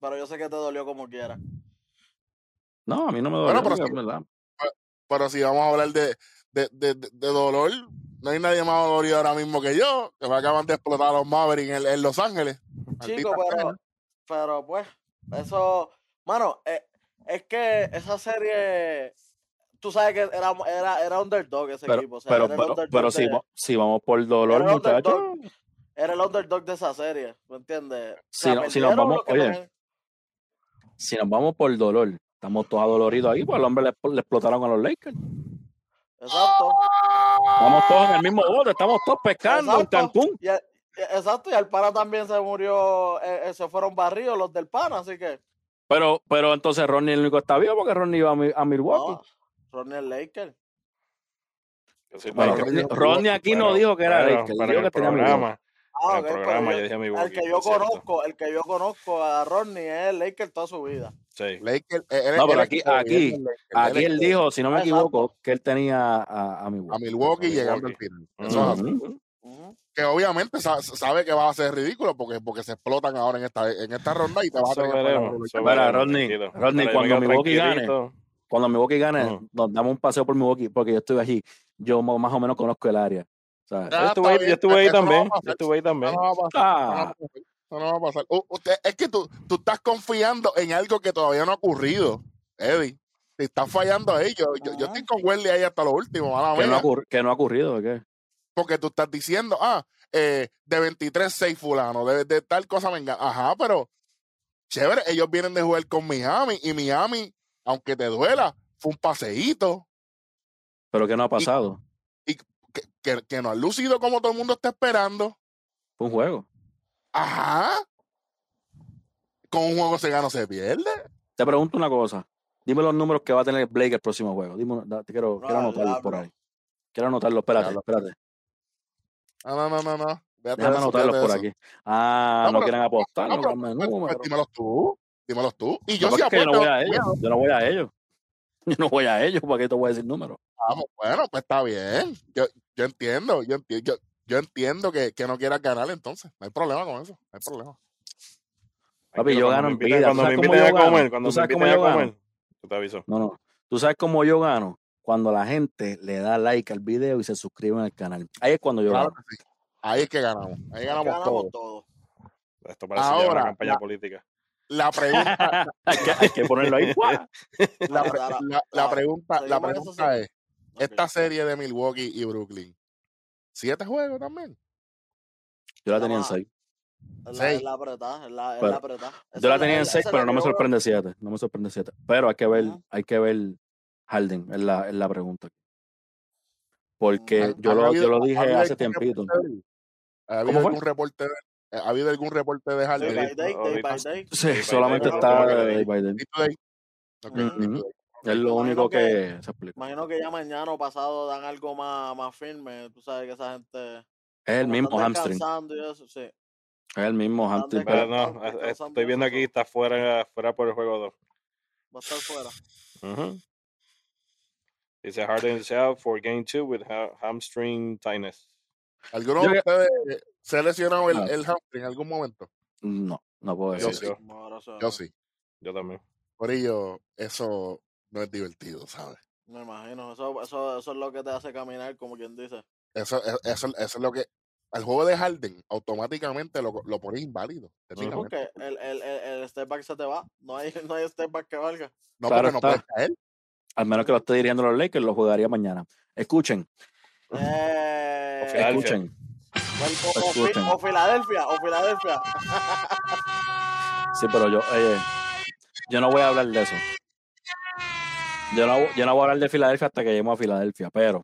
Pero yo sé que te dolió como quiera. No, a mí no me Bueno, duele. pero es verdad. Pero si vamos a hablar de, de, de, de- dolor, no hay nadie más dolorido ahora mismo que yo, que me acaban de explotar a los Mavericks en, en Los Ángeles. Chico, pero, pero pues, eso, mano, eh, es que esa serie, tú sabes que era, era, era underdog ese Pero, equipo. O sea, pero, pero, pero si, si vamos por dolor, Era muchachos. underdog. era el underdog de esa serie, ¿me entiendes? O Si sea, no- si nos perdieron vamos- los que oye, Si nos vamos por dolor, estamos todos adoloridos ahí, pues al hombre le, le explotaron a los Lakers. Exacto. Estamos todos en el mismo bote, estamos todos pescando en. Cancún. Y el- y- exacto, y al pana también se murió, eh, eh, se fueron barridos los del pana, así que. Pero, pero entonces Ronnie el único que está vivo porque Ronnie iba a, Mi- a Milwaukee. No, Ronnie el Laker. Bueno, Lakers. Ronnie, aquí no dijo que era pero- Lakers, pero dijo en que el tenía Milwaukee. programa, Ah, en el programa yo- yo dije el que yo conozco, el que yo conozco a Ronnie es el Laker toda su vida. Sí. Lakers, eh, él- No, pero aquí- aquí- Aquí él dijo, si no me equivoco, que él tenía a, a Milwaukee. a Milwaukee llegando al final. Eso es así. Que obviamente sa- sabe que va a ser ridículo porque, porque se explotan ahora en esta, en esta ronda y te vas a tener que veremos, Rodney. Rodney, cuando Milwaukee gane. Cuando Milwaukee gane, nos damos un paseo por Milwaukee porque yo estuve allí. Yo más o menos conozco el área. Ah, Yo estuve, ahí- yo estuve ahí a también. Yo estuve ahí Eso también. no va a pasar. Eso no Ah, va a pasar. A. Uh, usted- es que tú, tú estás confiando en algo que todavía no ha ocurrido, Eddie. Te estás fallando ahí. Yo, yo, yo estoy con Welly ahí hasta lo último, que no, ha ocurri- que no ha ocurrido, ¿de qué? Porque tú estás diciendo, ah, eh, de 23, 6 fulano, de, de tal cosa venga. Ajá, pero chévere, ellos vienen de jugar con Miami y Miami, aunque te duela, fue un paseíto Pero que no ha pasado. Que, no ha lucido como todo el mundo está esperando. Fue un juego. Ajá. Con un juego se gana o se pierde. Te pregunto una cosa. Dime los números que va a tener Blake el próximo juego. Dime, te quiero, quiero anotarlos por ahí. Quiero anotarlos, espérate, espérate. Ah, no, no, no, no. Déjame eso, anotarlos por eso. aquí. Ah, No, no, pero- quieren apostar, No, no, pero, pues, pues, números. dímelos tú. Dímelos tú. Y yo No, sí que yo no apuesto. voy a ellos. Yo no voy a ellos. Yo no voy a ellos, ¿para qué te voy a decir números? Vamos, bueno, pues está bien. Yo, yo entiendo, yo entiendo, yo, yo entiendo que, que no quieras ganar entonces. No hay problema con eso. No hay problema. Papi, yo gano cuando me en vida. Cuando ¿Tú me sabes cómo inviten a yo gano? comer, cuando ¿Tú me sabes cómo inviten a yo gano? comer, yo te aviso. No, no. ¿Tú sabes cómo yo gano? Cuando la gente le da like al video y se suscribe al canal. Ahí es cuando yo Claro gano. sí. Ahí es que ganamos. Ahí ganamos, Ganamos todo. todo. Esto parece ya una Ahora, campaña la- política. La pregunta, hay, que, hay que ponerlo ahí. la, Ahora, ahora, la- la ahora, pregunta, la pregunta es, Esta serie de Milwaukee y Brooklyn, ¿siete juegos también? Yo la tenía en Vamos a- 6. Es la, Seis. es la apretada, es la, la apretada. Yo la tenía en esa 6, es pero no me sorprende 7. No me sorprende 7. Pero hay que ver, hay que ver Harden, es la, es la pregunta. Porque Ujú. yo ¿Han lo, habido- yo lo dije hace tiempito. ¿Ha habido algún reporte de, ¿Ha habido algún reporte de Day Harden? by day, day ahorita- by day. Sí, Day by solamente day, está Day by Day. Es lo Imagino único que, que- se explica. Imagino que ya mañana o pasado dan algo más, más firme. Tú sabes que esa gente. Es el mismo hamstring. eso, sí. Es el mismo Están hamstring. Pero no, estoy viendo aquí, está fuera, fuera por el juego 2. Va a estar fuera. Ujú. Dice Harden is out for game 2 with ha- hamstring tightness. ¿Alguno de ustedes se ha lesionado el, No. el hamstring en algún momento? no, no puedo Yo decir. sí. Yo, eso Yo sí. yo también. Por ello, eso no es divertido, ¿sabes? Me imagino. Eso, eso, eso es lo que te hace caminar, como quien dice. Eso, eso, eso, eso es lo que... Al juego de Harden, automáticamente lo, lo pones inválido. técnicamente. Porque el, el, el, el step back se te va. No hay, no hay step back que valga. No, Claro porque no puedes caer. Al menos que lo esté dirigiendo los Lakers, lo jugaría mañana. Escuchen, Eh, escuchen. o, o Fi- escuchen. o Filadelfia, o Filadelfia. Sí, pero yo, oye, yo no voy a hablar de eso. Yo no, yo no voy a hablar de Filadelfia hasta que lleguemos a Filadelfia, pero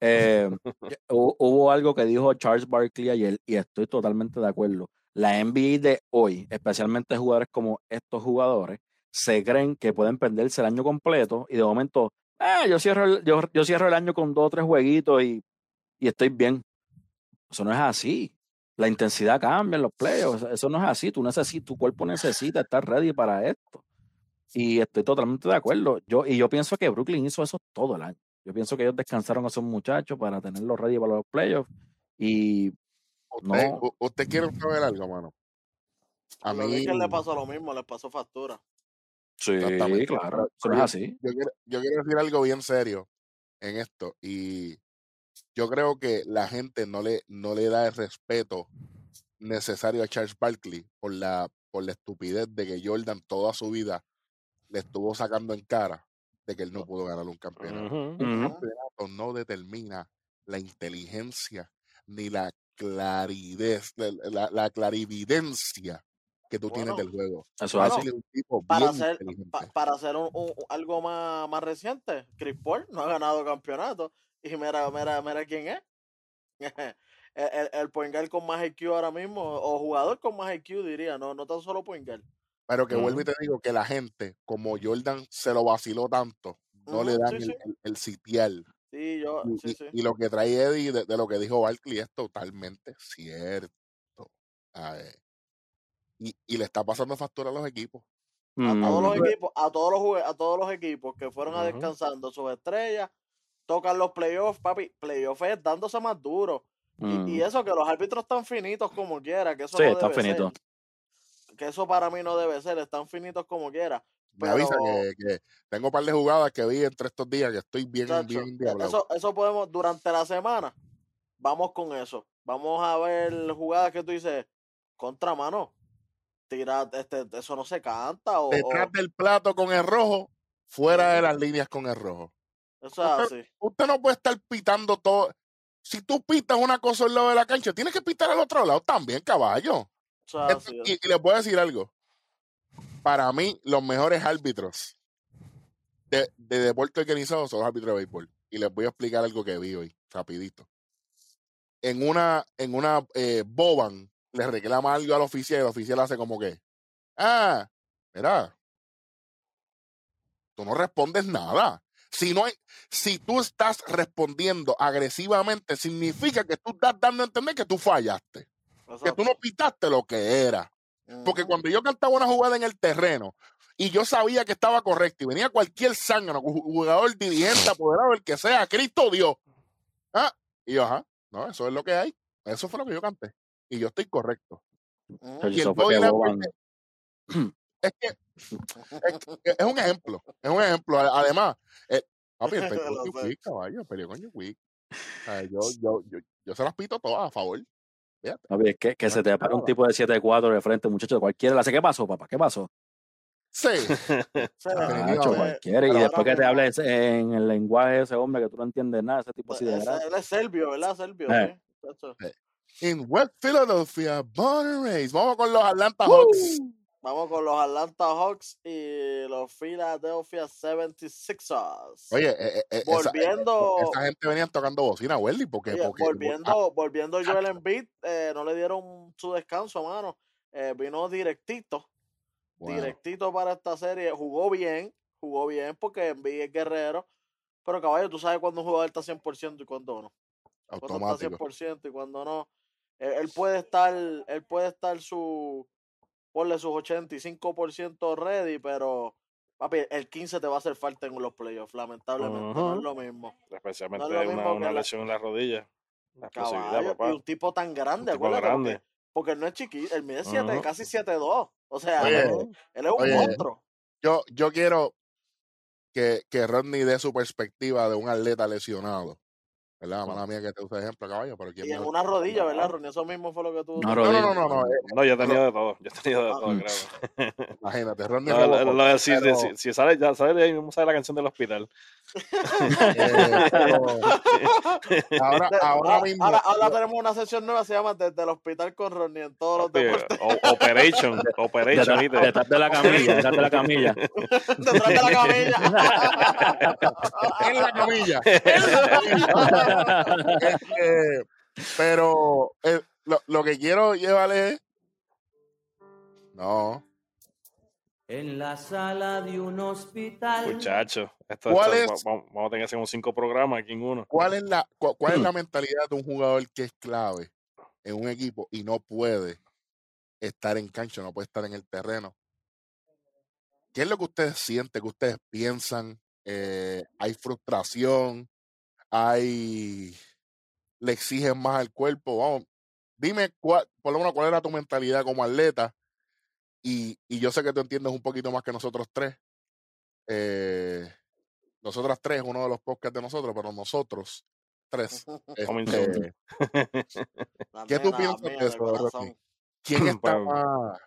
eh, hu- hubo algo que dijo Charles Barkley ayer y estoy totalmente de acuerdo. La NBA de hoy, especialmente jugadores como estos jugadores, se creen que pueden perderse el año completo y de momento, Ah, yo cierro el, yo, yo cierro el año con dos o tres jueguitos y, y estoy bien. Eso no es así. La intensidad cambia en los playoffs. Eso no es así. Tú necesitas, tu cuerpo necesita estar ready para esto. Y estoy totalmente de acuerdo. Yo, y yo pienso que Brooklyn hizo eso todo el año. Yo pienso que ellos descansaron a esos muchachos para tenerlos ready para los playoffs. Y ¿Usted, No. ¿Usted quiere saber algo, mano? A mí, le pasó lo mismo, les pasó factura. sí, claro. Eso es yo- así. yo quiero, yo quiero decir algo bien serio en esto. Y yo creo que la gente no le, no le da el respeto necesario a Charles Barkley por la, por la estupidez de que Jordan toda su vida le estuvo sacando en cara de que él no pudo ganar un campeonato. Ujú. Un campeonato no determina la inteligencia ni la claridad, la, la- la clarividencia que tú tienes del juego. Eso es Bueno, así. Barkley es un tipo Para hacer, pa- para hacer un, un- algo más, más reciente, Chris Paul no ha ganado campeonato. Y mira, mira, mira quién es. el, el, el point guard con más IQ ahora mismo, o jugador con más IQ diría, no, no tan solo point guard. Pero que vuelvo y te digo que la gente, como Jordan se lo vaciló tanto, no le dan sí, el, sí. el, el sitial. Sí, yo, Y, sí, lo que trae Eddie de, de lo que dijo Barkley es totalmente cierto. Y, y le está pasando factura a los equipos. A todos los equipos, a todos los a todos los equipos que fueron a descansando sus estrellas, tocan los playoffs, papi, playoffs es dándose más duro. Y, y Mm. eso que los árbitros están finitos como quiera, que eso Sí, no está debe finito. ser. Que eso para mí no debe ser, están finitos como quiera. Me avisa que, que tengo un par de jugadas que vi entre estos días que estoy bien, chacho, bien e- endiablado. eso, eso podemos, durante la semana, vamos con eso. Vamos a ver jugadas que tú dices, contra mano, tira, este, eso no se canta, o, Detrás o del plato con el rojo, fuera de las líneas con el rojo. eso es así. Usted no puede estar pitando todo. Si tú pitas una cosa al lado de la cancha, tienes que pitar al otro lado también, caballo. Esto- y, y les voy a decir algo. Para mí, los mejores árbitros de, de deporte organizado son los árbitros de béisbol. Y les voy a explicar algo que vi hoy, rapidito. En una, en una eh, Boban le reclama algo al oficial y el oficial hace como que, ah, mira, tú no respondes nada. Si, no hay, si tú estás respondiendo agresivamente, significa que tú estás dando a entender que tú fallaste, que tú no pitaste lo que era. Porque cuando yo cantaba una jugada en el terreno y yo sabía que estaba correcto y venía cualquier zángano, ju- jugador, dirigente, apoderado, el que sea, Cristo Dios. Ah, y yo, ajá, no, eso es lo que hay. Eso fue lo que yo canté. Y yo estoy correcto. Y el es que es, que es un ejemplo, es un ejemplo. Además, eh, papi, el peleó con caballo, el peleó con yo, yo, yo, yo se las pito todas a favor. Es que, que No se te para un tipo de 7-4 de frente, muchacho, cualquiera le hace, ¿qué pasó, papá? ¿Qué pasó? Sí, Sí, definitivamente. cualquiera. Y después que te mismo- hable ese- en el lenguaje de ese hombre que tú no entiendes nada, ese tipo así de Ese- grande. él es serbio, ¿verdad? Serbio, Eh. Chacho. En West Philadelphia, born and raised. Vamos con los Atlanta Hawks. Vamos con los Atlanta Hawks y los Philadelphia 76ers. Oye, eh, eh, eh, esa, volviendo, esa gente venía tocando bocina, Welly, porque, oye, porque ah, volviendo, volviendo Joel Embiid, eh, no le dieron su descanso, mano. Eh, vino directito, Wow, directito para esta serie. Jugó bien, jugó bien porque Embiid es guerrero. Pero caballo, tú sabes cuándo un jugador está 100% y cuándo no. Cuando está automático. 100% y cuando no. Él, él puede estar, él puede estar su, ponle sus 85% ready, pero papi, el 15 te va a hacer falta en los playoffs, lamentablemente. No es lo mismo. Especialmente No es lo una, mismo una la- lesión en la rodilla. La Caballo, papá. y un tipo tan grande, tipo acuérdate, grande. Porque, porque él no es chiquito, él mide 7, Ujú. casi 7'2. O sea, Oye, él, él es un oye, monstruo. Yo, yo quiero que, que Rodney dé su perspectiva de un atleta lesionado. ¿Verdad? Mala mía que te use de ejemplo, caballo, pero quién Y en una rodilla, ¿verdad, Ronnie? Eso mismo fue lo que tú. No, no, no, rodilla. no, no, eh, No, yo he tenido de todo. Yo he tenido de Ah. todo, Mm. creo. imagínate, Rodney No, lo- Robocop, lo de- si, pero, si- si sale, ya sale de ahí mismo sale la canción del hospital. eh, pero ahora, ahora ah, mismo, ahora, ahora tenemos una sesión nueva, se llama Desde el Hospital con Ronnie en todos los deportes. o- Operation, Operation, detrás de la camilla, detrás de la camilla. Detrás de la camilla. en la camilla, en la camilla. Este, pero eh, lo, lo que quiero llevarle es, no, en la sala de un hospital. Muchachos, esto, ¿Cuál esto- es? va- vamos, vamos a tener que hacer cinco programas aquí en uno. ¿Cuál es la, cu- cuál es la mentalidad de un jugador que es clave en un equipo y no puede estar en cancha, no puede estar en el terreno? ¿Qué es lo que ustedes sienten, que ustedes piensan? Eh, ¿Hay frustración? ¿Hay... le exigen más al cuerpo? Vamos, dime cuál, por lo menos cuál era tu mentalidad como atleta y, y yo sé que tú entiendes un poquito más que nosotros tres. Eh, nosotras tres, uno de los podcasts de nosotros, pero nosotros tres. Este, ¿Qué tú piensas de eso. ¿Quién está más?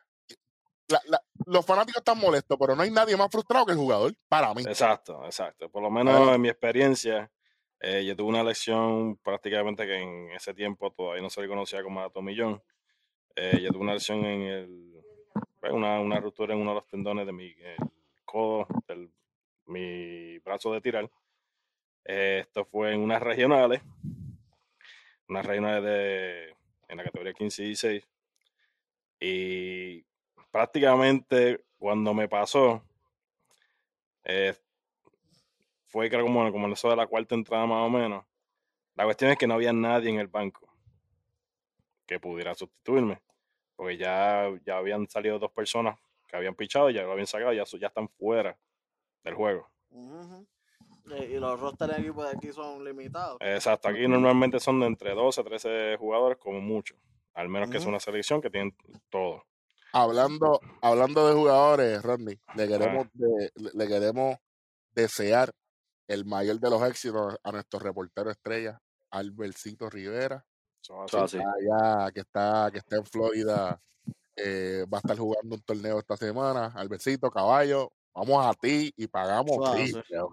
la- la- los fanáticos están molestos, pero no hay nadie más frustrado que el jugador, para mí. Exacto, exacto. Por lo menos en mi experiencia, eh, yo tuve una lesión prácticamente que en ese tiempo todavía no se le conocía como atomillón. Eh, yo tuve una lesión en el, pues, una, una ruptura en uno de los tendones de mi el codo, del, mi brazo de tirar. Eh, esto fue en unas regionales, unas regionales de, en la categoría 15 y 16. Y prácticamente cuando me pasó, eh, fue creo como, como en eso de la cuarta entrada más o menos. La cuestión es que no había nadie en el banco que pudiera sustituirme, porque ya, ya habían salido dos personas que habían pichado, ya lo habían sacado, ya, ya están fuera del juego. Ujú. Y, y los rosters de equipo de aquí son limitados. Exacto, aquí normalmente son de entre 12 a 13 jugadores como mucho, al menos que es una selección que tienen todo. Hablando, hablando de jugadores, Rodney, le Ah. queremos, de- le- le queremos desear el mayor de los éxitos a nuestro reportero estrella, Albercito Rivera. Así. allá que está, que está en Florida, eh, va a estar jugando un torneo esta semana. Albercito, caballo, vamos a ti y pagamos.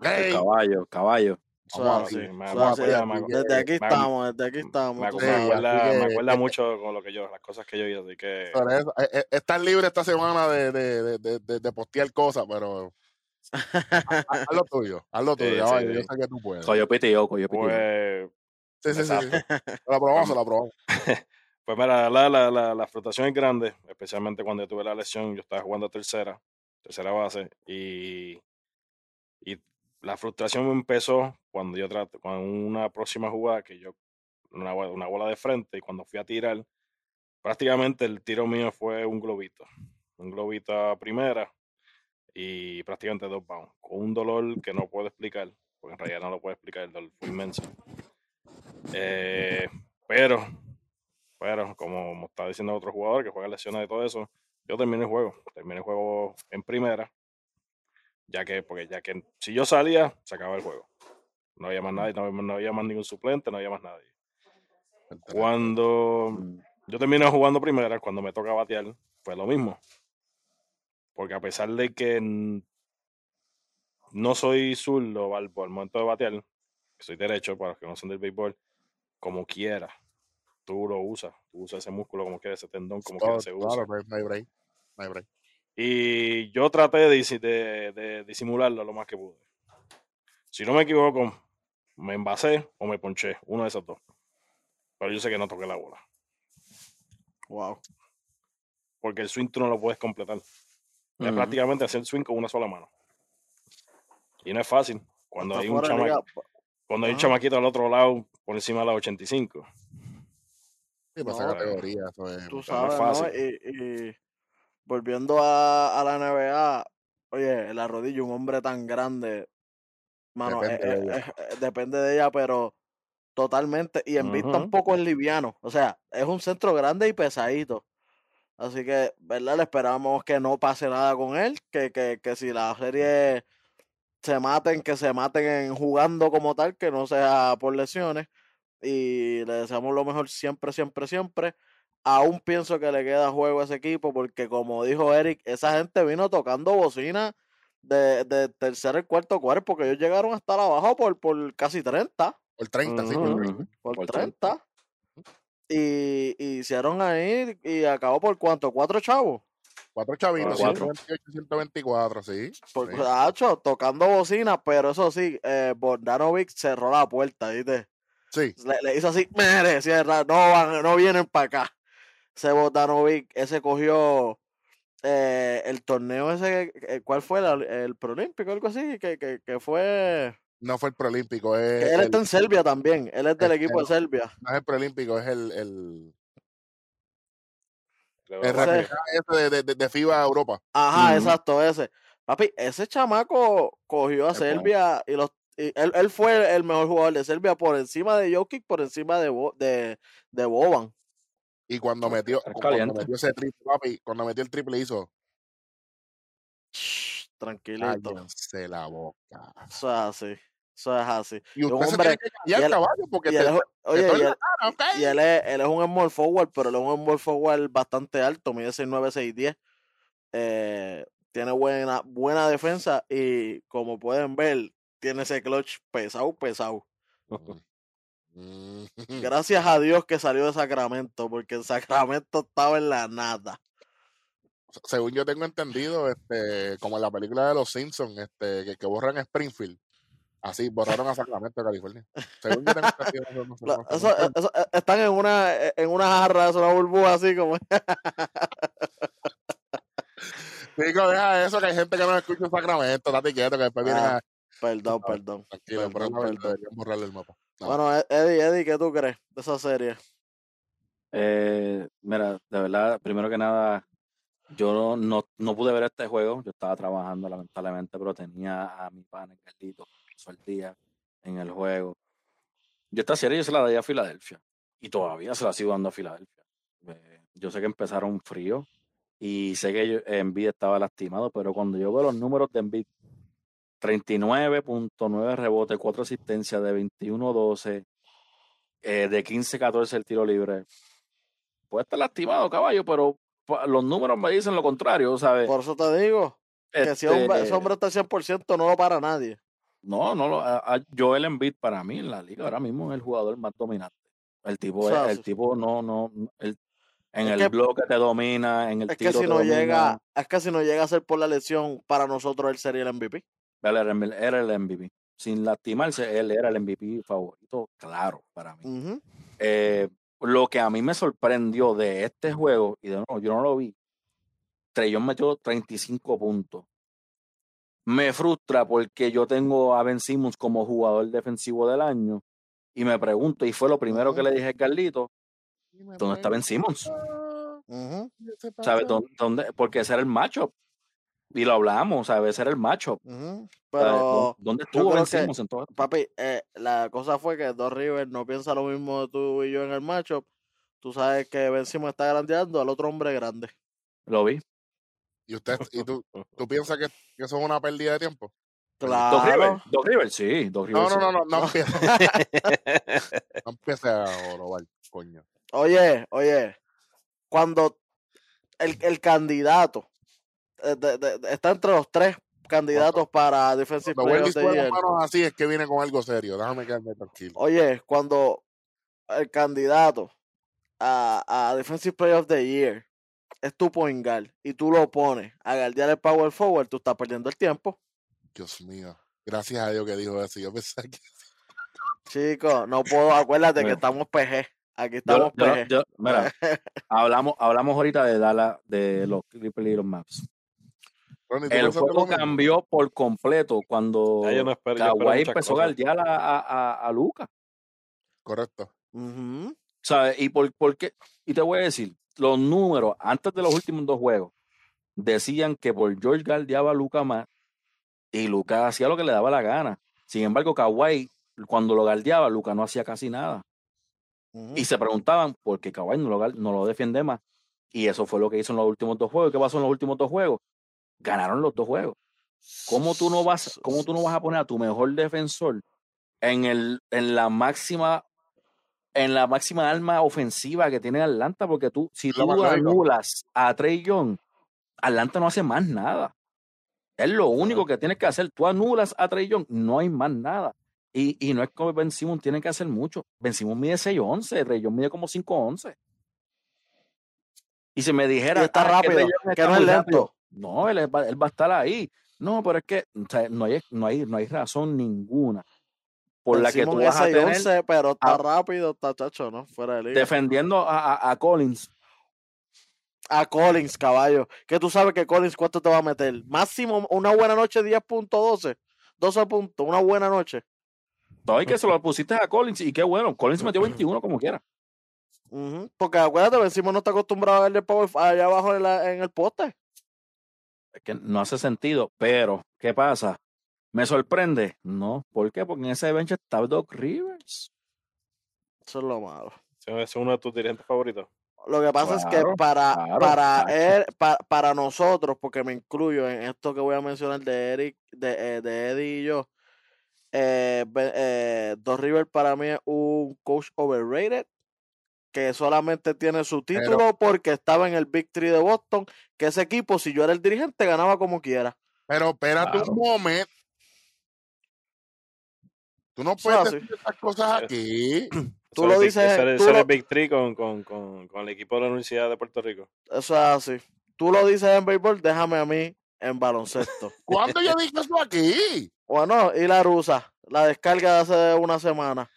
El caballo, caballo. Así, ti, me- me ti, Desde aquí me- estamos, desde aquí estamos. Me, tú acu- Sí, me acuerda, que- acuerda eh, mucho con lo que yo, las cosas que yo hice, así que eh, eh, estás libre esta semana de, de, de, de, de- de postear cosas, pero haz lo tuyo, haz lo Sí, tuyo, sí, yo sé que tú puedes. Coyo piteo, coyo piteo. pues, Sí, sí, sí, la probamos, se la probamos. Pues mira, la, la, la, la frustración es grande, especialmente cuando yo tuve la lesión, yo estaba jugando tercera, tercera base, y, y la frustración empezó cuando yo traté, con una próxima jugada que yo, una, una bola de frente, y cuando fui a tirar, prácticamente el tiro mío fue un globito, un globito a primera, y prácticamente dos bounds, con un dolor que no puedo explicar, porque en realidad no lo puedo explicar, el dolor fue inmenso. Eh, pero pero como, está diciendo otro jugador que juega lesiones y todo eso, yo terminé el juego. Terminé el juego en primera. Ya que, porque ya que si yo salía, se acababa el juego. No había más nadie, no había, no había más ningún suplente, no había más nadie. Cuando Mm. yo terminé jugando primera, cuando me toca batear, fue lo mismo. Porque a pesar de que no soy zurdo al, al momento de batear, soy derecho, para los que no son del béisbol, como quiera, tú lo usas, tú usas ese músculo como quiera, ese tendón como quiera Todo, se usa. claro, no hay- no hay break, no hay break. Y yo traté de, de disimularlo lo más que pude. Si no me equivoco, me envasé o me ponché, uno de esos dos. Pero yo sé que no toqué la bola. Wow. Porque el swing tú no lo puedes completar. Es prácticamente hacer swing con una sola mano. Y no es fácil. Cuando Está hay un, chama- cuando hay un chamaquito al otro lado por encima de la 85. Sí, para esa No, categoría, eso es. Tú sea, no es sabes, ¿no? fácil. Y, y volviendo a, a la NBA, oye, la rodilla, un hombre tan grande, mano, Depende eh, de eh, ella. eh, eh, depende de ella, pero totalmente. Y en Ujú. tampoco es liviano. O sea, es un centro grande y pesadito. Así que, ¿verdad? Le esperamos que no pase nada con él, que, que, que si la serie se maten, que se maten en jugando como tal, que no sea por lesiones. Y le deseamos lo mejor siempre, siempre, siempre. Aún pienso que le queda juego a ese equipo, porque como dijo Eric, esa gente vino tocando bocina de, de tercer y cuarto cuerpo, que ellos llegaron a estar abajo por, por casi 30, Por 30, sí, por Ujú. 30. por, Por 30. Y, y hicieron ahí y acabó por cuánto, cuatro chavos. Cuatro chavitos, Cuatro. 128, 124, sí. Por, sí. Hacho, tocando bocina, pero eso sí, eh, Bogdanovic cerró la puerta, ¿viste? Sí, Le, le hizo así, mere, cierra, no van, no vienen para acá. Ese Bogdanovic, ese cogió eh, el torneo ese, eh, ¿cuál fue? El, el preolímpico, algo así, que, que, que fue... No fue el preolímpico, es él el, está en Serbia también, él es del el- equipo de Serbia. no es el preolímpico, es el, el, que- Ese- de, de, de- de FIBA Europa. Ajá, exacto, ese. Papi, ese chamaco cogió a Es bueno. Serbia y los y él, él fue el mejor jugador de Serbia por encima de Jokic, por encima de, Bo- de, de Boban. Y cuando metió, cuando metió ese triple, papi, cuando metió el triple hizo, Shh, Tranquilito. cállense la boca. Eso es así. Eso es así. Y un hombre- y él- caballo, porque Y te, él, es- te oye, y él, la cara, ¿ok? y él es, él es un small forward, pero él es un small forward bastante alto, mide 6'9", 6'10". Eh, tiene buena, buena defensa y como pueden ver, tiene ese clutch pesado, pesado. Mm. Gracias a Dios que salió de Sacramento, porque en Sacramento estaba en la nada. Según yo tengo entendido, este, como en la película de los Simpsons, este, que, que borran Springfield. Así, borraron a Sacramento de California. Según yo tengo eso no no eso- no se- eso- eh, están en una, en una jarra, es una burbuja así como. Chico, deja eso, que hay gente que no escucha en Sacramento, date quieto, que después vienen Ah, a... Perdón, perdón. Tranquilo, perdón, perdón. deberían borrarle el mapa. No. Bueno, Ed- Eddie, Eddie, ¿qué tú crees de esa serie? Eh, mira, de verdad, primero que nada, yo no, no, no pude ver este juego. Yo estaba trabajando, lamentablemente, pero tenía a mi pana Carlito pasó el día en el juego. Yo esta serie yo se la di a Filadelfia y todavía se la sigo dando a Filadelfia. Eh, yo sé que empezaron frío y sé que Embiid estaba lastimado, pero cuando yo veo los números de Embiid, 39.9 rebotes, 4 asistencias de 21-12, eh, de 15-14 el tiro libre. Puede estar lastimado, caballo, pero los números me dicen lo contrario, ¿sabes? Por eso te digo que si hombre, ese Este, hombre está al 100%, no lo para nadie. No, no, lo- a, a Joel Embiid para mí en la liga ahora mismo es el jugador más dominante. El tipo, O sea, es- el tipo no, no, el- en el que- bloque te domina, en el Es tiro que si te no domina. llega, es que si no llega a ser por la lesión, para nosotros él sería el MVP. Él era, el- MVP. Sin lastimarse, él era el MVP favorito, claro, para mí. Eh, lo que a mí me sorprendió de este juego, y de nuevo, yo no lo vi, Trellón metió 35 puntos. Me frustra porque yo tengo a Ben Simmons como jugador defensivo del año y me pregunto, y fue lo primero que le dije a Carlito, ¿dónde está Ben Simmons? ¿Sabes? ¿Dónde, dónde- porque ese era el matchup. Y lo hablamos, ¿sabes? Ese era el matchup. ujú. ¿sabes? Pero, ¿Dó- ¿Dónde estuvo Ben que- Simmons en todo esto? papi, eh, la cosa fue que Dos Rivers no piensa lo mismo tú y yo en el matchup. Tú sabes que Ben Simmons está grandeando al otro hombre grande. Lo vi. ¿Y usted, y tú, tú piensas que, que eso es una pérdida de tiempo? Doc Claro. River, Doc River, sí. Doc River, No, no, sí. no, no, no empieces. no empieces a robar, coño. Oye, oye, cuando el, el candidato eh, de- de- de- está entre los tres candidatos para Defensive Cuando Player of the Year. manos así es que viene con algo serio. Déjame quedarme tranquilo. Oye, cuando el candidato a, a Defensive Player of the Year es tu point guard y tú lo pones a guardiar el power forward, tú estás perdiendo el tiempo. Dios mío. Gracias a Dios que dijo eso. Yo pensé que... Chico, no puedo, acuérdate que estamos PG. Aquí estamos yo- PG. yo- mira, hablamos, hablamos ahorita de Dallas, de los Clippers y los Maps. Ronnie, ¿tú El juego cambió por completo cuando Ya no espero, Kawhi empezó a guardiar a, a, a, a Luka. Correcto. ¿Sabes? Y por, por qué? Y te voy a decir, los números antes de los últimos dos juegos decían que por George guardiaba a Luka más y Luka hacía lo que le daba la gana. Sin embargo, Kawhi, cuando lo guardiaba, Luka no hacía casi nada. Y se preguntaban por qué Kawhi no lo, no lo defiende más. Y eso fue lo que hizo en los últimos dos juegos. ¿Qué pasó en los últimos dos juegos? Ganaron los dos juegos. ¿Cómo tú no vas, cómo tú no vas a poner a tu mejor defensor en, el, en la máxima en la máxima arma ofensiva que tiene Atlanta? Porque tú, si tú anulas a Trey Young, Atlanta no hace más nada. Es lo único que tienes que hacer. Tú anulas a Trey Young, no hay más nada. Y, y no es como Ben Simmons tiene que hacer mucho. Ben Simmons mide 6'11, Trey Young mide como 5'11. Y si me dijera Y está "Ah, rápido, que no es lento. rápido", No, él, va, él va a estar ahí. No, pero es que o sea, no, hay, no, hay, no hay razón ninguna por la que tú vas a tener 6'11", pero está a- rápido, está chacho, ¿no? Fuera de liga. defendiendo a, a- a Collins. a Collins, caballo. Que tú sabes que Collins, ¿cuánto te va a meter? Máximo, una buena noche, 10.12. 12 puntos, una buena noche. Todo y que se lo pusiste a Collins y qué bueno. Collins metió 21 como quiera. Porque acuérdate, Benzema no está acostumbrado a verle power allá abajo en, la- en el poste. Es que no hace sentido. Pero, ¿qué pasa? ¿Me sorprende? No. ¿Por qué? Porque en ese bench está Doc Rivers. Eso es lo malo. Ese es uno de tus dirigentes favoritos. Lo que pasa es que para, claro, para, él, pa- para nosotros, porque me incluyo en esto que voy a mencionar de Eric, de, eh, de Eddie y yo, eh, eh, Doc Rivers para mí es un coach overrated que solamente tiene su título porque estaba en el Big Three de Boston, que ese equipo, si yo era el dirigente, ganaba como quiera. Pero espérate Claro. un momento. Tú no Eso puedes decir estas cosas aquí. Tú lo dices, ese es- tú ese es lo- el Big Three con, con, con, con el equipo de la Universidad de Puerto Rico. Eso es así. Tú lo dices en béisbol, déjame a mí en baloncesto. ¿Cuándo yo dije eso aquí? Bueno, y la rusa, la descarga de hace una semana.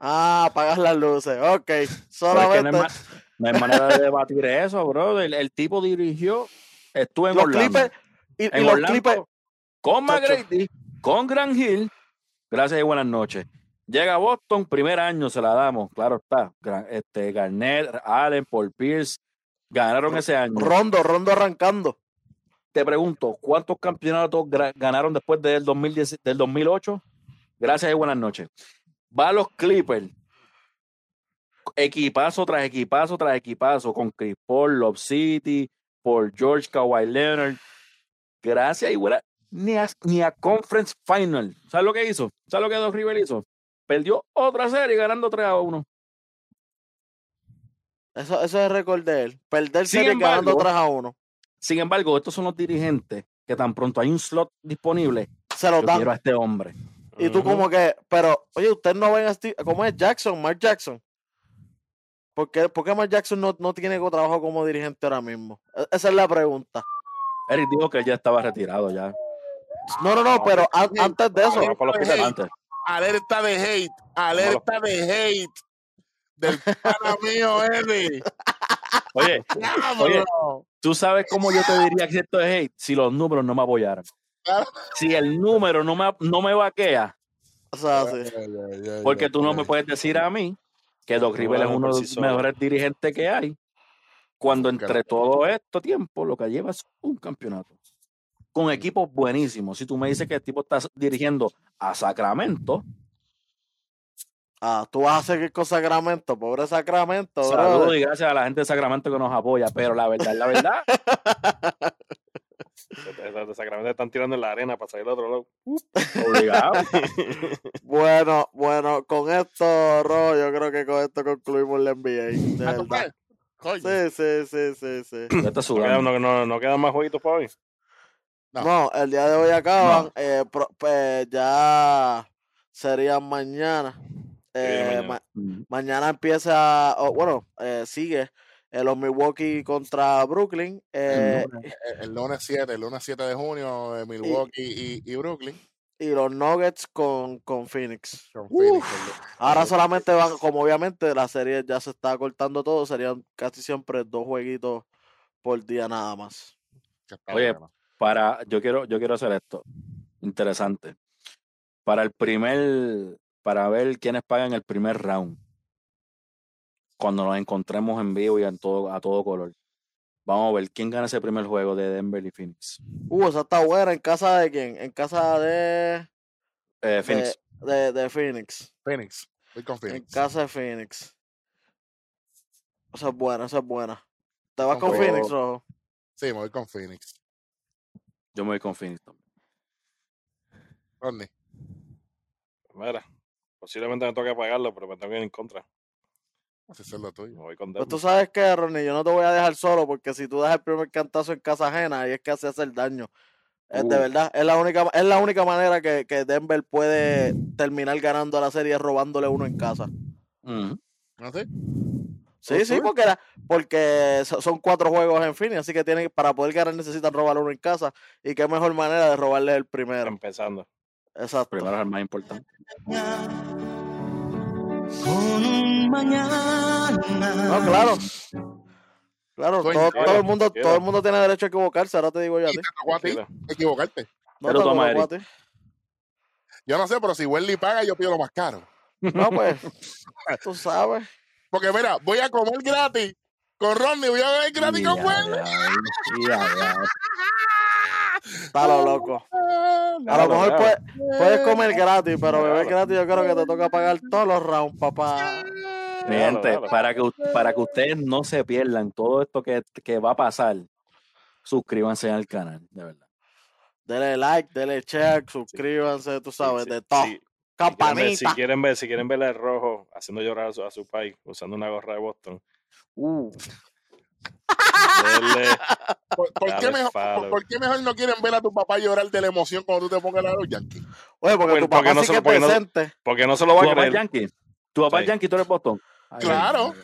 Ah, apagas las luces. Ok, solamente no, hay ma- no hay manera de debatir eso, bro. El, el tipo dirigió, estuvo en los Orlando. clipes y, los Orlando, clipes. con. McGrady, con Gran Hill. Gracias y buenas noches. Llega a Boston, primer año se la damos, claro está. Este, Garnett, Allen, Paul Pierce, ganaron ese año. Rondo, rondo arrancando. Te pregunto, ¿cuántos campeonatos ganaron después del, 2010, del 2008? Gracias y buenas noches. Va a los Clippers. Equipazo tras equipazo tras equipazo con Chris Paul, Love City, por George Kawhi Leonard. Gracias y buenas. Ni a, ni a Conference Final. ¿Sabes lo que hizo? ¿Sabes lo que Doc Rivers hizo? Perdió otra serie ganando 3 a 1. Eso, eso es récord de él. Perder Sin serie ganando embargo, 3 a 1. Sin embargo, estos son los dirigentes que tan pronto hay un slot disponible, Se lo yo dan. quiero a este hombre. Y tú como que, pero, oye, ustedes no ven a Steve, ¿cómo es Jackson? Mark Jackson. ¿Por qué, por qué Mark Jackson no, no tiene trabajo como dirigente ahora mismo? E- Esa es la pregunta. Eric dijo que él ya estaba retirado ya. No, no, no, pero antes de eso. Alerta de hate. Alerta de hate. Del pana mío, Eddie. Oye, Diablo. tú sabes cómo yo te diría que esto es hate si los números no me apoyaran. Si el número no me, no me vaquea, o sea, sí. Porque tú no me puedes decir a mí que Doc No, Rivers es uno de los mejores dirigentes que hay, cuando entre todo esto tiempo lo que lleva es un campeonato. Con equipos buenísimos. Si tú me dices que el tipo está dirigiendo a Sacramento, Ah, tú vas a seguir con Sacramento, pobre Sacramento, saludos y gracias a la gente de Sacramento que nos apoya, pero la verdad, la verdad, De- Sacramento están tirando en la arena para salir al otro lado. obligado. Bueno, bueno, con esto, Ro, yo creo que con esto concluimos la NBA. De. Sí, sí, sí, sí, sí. Ya está No no, no- no quedan más jueguitos para hoy. No. No, el día de hoy acaban. eh, pro- pues, ya sería mañana. Eh, mañana? ma- mañana empieza, o, bueno, eh, sigue eh, los Milwaukee contra Brooklyn. eh, El- El lunes 7, el lunes 7 de junio, eh, Milwaukee y, y Brooklyn. y los Nuggets con, con Phoenix. Con. Phoenix, el- Ahora el- solamente van, como obviamente la serie ya se está cortando todo, serían casi siempre dos jueguitos por día nada más. Oye. Para, yo quiero, yo quiero hacer esto. Interesante. Para el primer, para ver quiénes pagan el primer round. Cuando nos encontremos en vivo y en todo, a todo color. Vamos a ver quién gana ese primer juego de Denver y Phoenix. Uh, esa está buena. ¿En casa de quién? En casa de, Eh, Phoenix. de, de, de Phoenix. Phoenix. Voy con En Phoenix. casa de Phoenix. Esa es buena, esa es buena. ¿Te vas con Con Phoenix. Rojo? Sí, me voy con Phoenix. Yo me voy con Phoenix también. Rodney. Mira, posiblemente me toque pagarlo, pero me tengo que ir en contra. Así es lo tuyo. Me voy con Pues tú sabes que, Ronnie, yo no te voy a dejar solo porque si tú das el primer cantazo en casa ajena, ahí es que hace el daño. Es de Uh. verdad, es la única, es la única manera que, que Denver puede terminar ganando la serie es robándole uno en casa. Ujú. ¿No sé? Sí, sí, porque, la- porque so- son cuatro juegos en fin, así que tienen, para poder ganar necesitan robar uno en casa. Y qué mejor manera de robarle el primero. Empezando. Exacto. Primero es el más importante. con un mañana. No, claro. Claro, todo, el mundo, todo el mundo tiene derecho a equivocarse, ahora te digo yo a ti. te tocó a ti Tranquila. equivocarte. No Pero te toma, a ti. Yo no sé, pero si Wendy paga, yo pido lo más caro. No, pues, tú sabes. Porque mira, voy a comer gratis con Ronnie, voy a beber gratis con Wendy. Está lo loco. A lo mejor puedes, puedes comer gratis, pero beber gratis yo creo que te toca pagar todos los rounds, papá. Claro, gente, claro. para que, para que ustedes no se pierdan todo esto que, que va a pasar, suscríbanse al canal, de verdad. Dele like, dele check, suscríbanse, tú sabes, Sí, de todo. sí. Si quieren, ver, Campanita. si quieren ver, si quieren ver el rojo haciendo llorar a su, a su país usando una gorra de Boston, Uh, denle, ¿Por, por qué mejor, por- por qué mejor no quieren ver a tu papá llorar de la emoción cuando tú te pongas a los Yankees? Oye, porque Porque- tu papá porque no sí se- porque no- porque no se lo ¿Tu va a creer. Yankee? ¿Tu papá es Sí. Yankee? ¿Tú eres Boston? Ay, Claro. ay,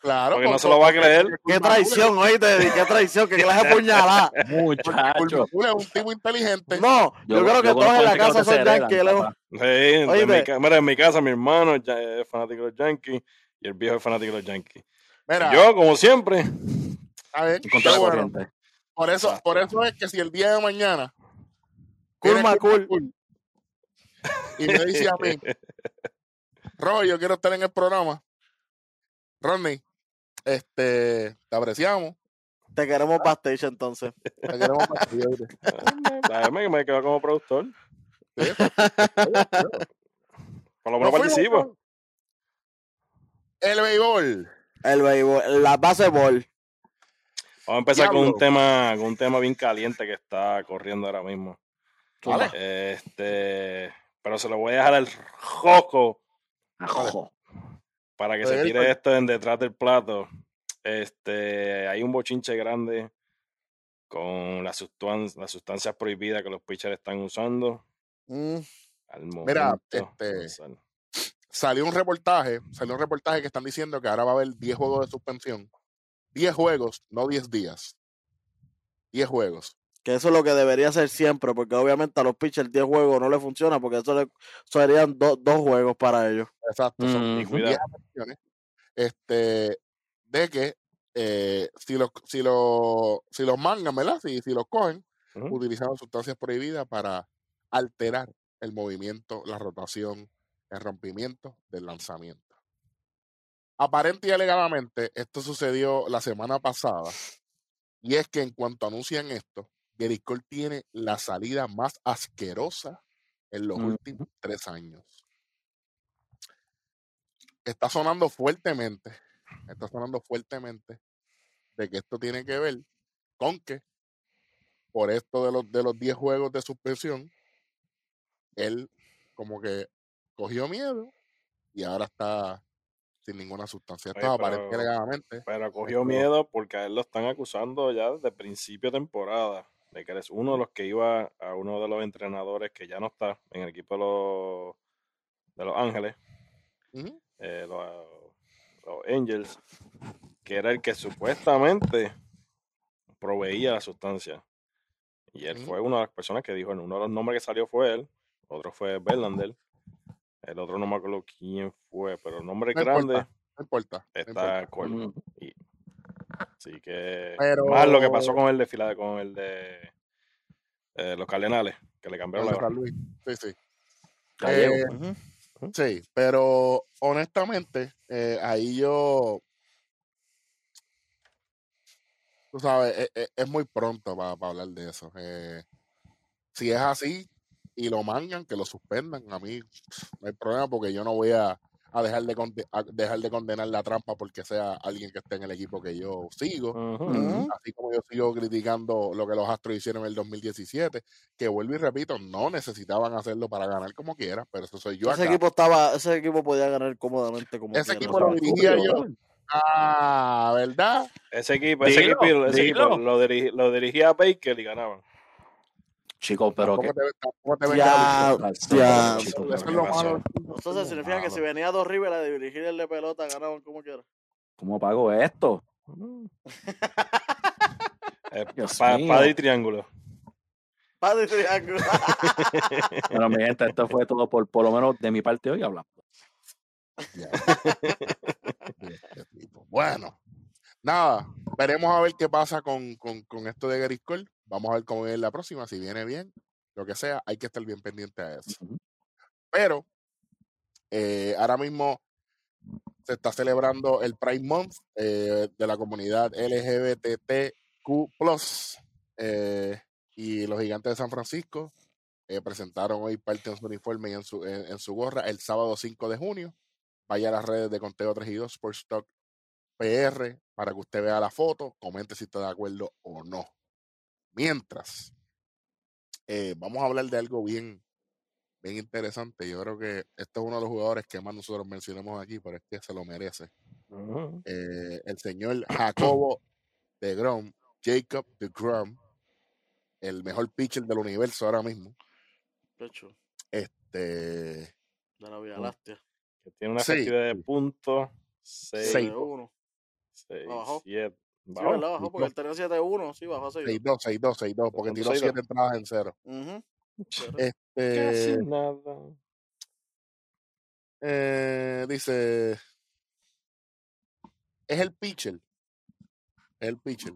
Claro. Porque no se lo va a creer. Qué traición, oíste, qué traición, qué clase de puñalada. Muchacho. Es un tipo inteligente. No, yo, creo que todos en la casa son yankees. Sí, mira, en mi casa mi hermano es fanático de los Yankees y el viejo es fanático de los Yankees. Mira, Yo, como siempre, a ver, Contra la corriente. Por eso, por eso es que si el día de mañana Culma viene cool. Cool y me dice a mí, Roy, yo quiero estar en el programa. Ronnie, este, te apreciamos. Te queremos backstage entonces. Te queremos oíste. dame que me quedo como productor. Sí. Por lo Nos menos participo. El béisbol. El béisbol, la baseball. Vamos a empezar con un tema, con un tema bien caliente que está corriendo ahora mismo. Vale. Este, pero se lo voy a dejar al rojo Ajo. Para que Pues se él, tire pues. esto en detrás del plato. Este, hay un bochinche grande con las, sustancias, prohibidas que los pitchers están usando Mm, al momento. Mira, este. Salió un reportaje, salió un reportaje que están diciendo que ahora va a haber 10 juegos de suspensión. 10 juegos, no 10 días. 10 juegos. Que eso es lo que debería ser siempre, porque obviamente a los pitchers 10 juegos no le funciona, porque eso le, serían do- dos juegos para ellos. Exacto. Son Mm, Y cuidado. 10 apariciones. Este, de que eh, si los si los si los mangan, ¿verdad? Si, si los cogen, Ujú. utilizando sustancias prohibidas para alterar el movimiento, la rotación, el rompimiento del lanzamiento. Aparente y alegadamente, esto sucedió la semana pasada, y es que en cuanto anuncian esto, Gerrit Cole tiene la salida más asquerosa en los últimos tres años. Está sonando fuertemente, está sonando fuertemente de que esto tiene que ver con que por esto de los de los 10 juegos de suspensión, él como que cogió miedo y ahora está sin ninguna sustancia. Esto Oye, pero-. Pero cogió miedo porque a él lo están acusando ya desde principio de temporada. De que eres uno de los que iba a uno de los entrenadores que ya no está en el equipo de los, de los Ángeles, eh, los, los Angels, que era el que supuestamente proveía la sustancia. Y él fue una de las personas que dijo, uno de los nombres que salió fue él, otro fue Verlander, el otro no me acuerdo quién fue, pero el nombre No grande importa, no importa. no está importa. Mm. Y- así que Pero- más lo que pasó con el de Fila- con el de eh, los Cardenales, que le cambiaron la. Luis. Sí, sí. Eh. Sí, pero honestamente, eh, ahí yo, tú sabes, e- e- es, muy pronto para hablar de eso. Si es así y lo mangan, que lo suspendan, a mí no hay problema porque yo no voy a, a dejar, de conde- a dejar de condenar la trampa porque sea alguien que esté en el equipo que yo sigo. Así como yo sigo criticando lo que los Astros hicieron en el 2017, que vuelvo y repito, no necesitaban hacerlo para ganar como quiera, pero eso soy yo Ese acá. equipo estaba, ese equipo podía ganar cómodamente como Ese quiera. equipo lo dirigía yo. Ah, ¿verdad? Ese equipo, ese Dilo, equipo, ese dilo. equipo lo, dirigi- lo dirigía Baker y ganaban. Chicos, pero que. Te, Ya, ya. Eso es lo ¿qué malo. Entonces significa que si venía dos River a dirigir el de pelota, ganaban como quiera. ¿Cómo pago esto? Eh, pa- padre y triángulo. Padre triángulo. Bueno, mi gente, esto fue todo por, por lo menos de mi parte hoy hablando. Bueno, nada, veremos a ver qué pasa con, con, con esto de Gary Cole. Vamos a ver cómo viene la próxima. Si viene bien, lo que sea, hay que estar bien pendiente a eso. Pero eh, ahora mismo se está celebrando el Pride Month eh, de la comunidad LGBTQ. eh, y los gigantes de San Francisco presentaron hoy parte de su uniforme y en su, en, en su gorra el sábado 5 de junio. Vaya a las redes de Conteo 3 y 2 Sports Talk PR para que usted vea la foto, comente si está de acuerdo o no. Mientras, eh, vamos a hablar de algo bien, bien interesante. Yo creo que este es uno de los jugadores que más nosotros mencionamos aquí, pero es que se lo merece. Eh, el señor Jacobo de Grom, Jacob de Grom, el mejor pitcher del universo ahora mismo. De hecho, Este, de la Vía. Láctea. Que tiene una Sí. efectividad de puntos 6, Seis. De uno. 6, Bajó. 7. Sí, ¿verdad? Bajó porque él tenía 7-1. Sí, bajó a 6. 6-2, 6-2, 6-2, porque tiró 6-2. 7 entradas en cero. Ujú. Casi Este, nada. eh, dice, es el pitcher, es el pitcher,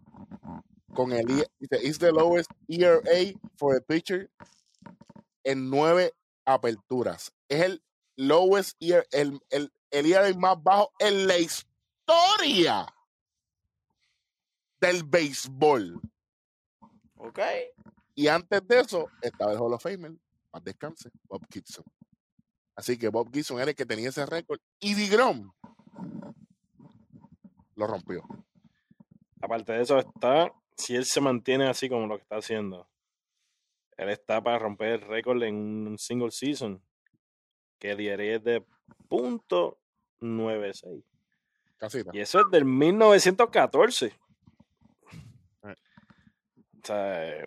con el, I- dice, is the lowest ERA for a pitcher en nueve aperturas. Es el lowest ERA, el, el, el ERA más bajo en la historia del béisbol. Ok. Y antes de eso estaba el Hall of Famer, más descanse, Bob Gibson. Así que Bob Gibson era el que tenía ese récord. Y DeGrom lo rompió. Aparte de eso, está. Si él se mantiene así como lo que está haciendo, él está para romper el récord en un single season. Que diaria es de punto 96. Casita. Y eso es del 1914. O sea, eh,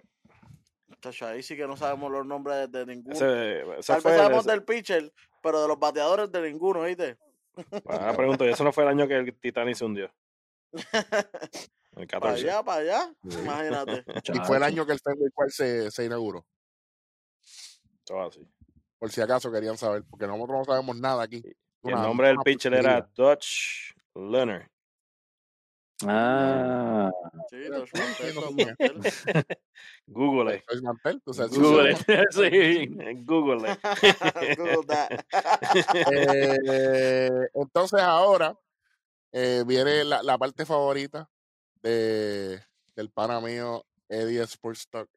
Chacho, ahí sí que no sabemos los nombres de, de ninguno. ese, ese Tal vez sabemos ese- del pitcher, pero de los bateadores de ninguno, ¿viste? Ahora pregunto, ¿y eso no fue el año que el Titanic se hundió? El Para 14. allá, para allá. Imagínate. Y fue el año que el Fenway Park se, se inauguró. Todo así. Por si acaso querían saber, porque nosotros no sabemos nada aquí. El nombre del pitcher era. Dutch Leonard. Ah, Sí, tú, Mantel, no Dutch tenía. Mantel. Google. Sabes, Google. Google. Google that. Eh, entonces ahora eh, viene la, la parte favorita de, del pana mío Eddie Sports Talk.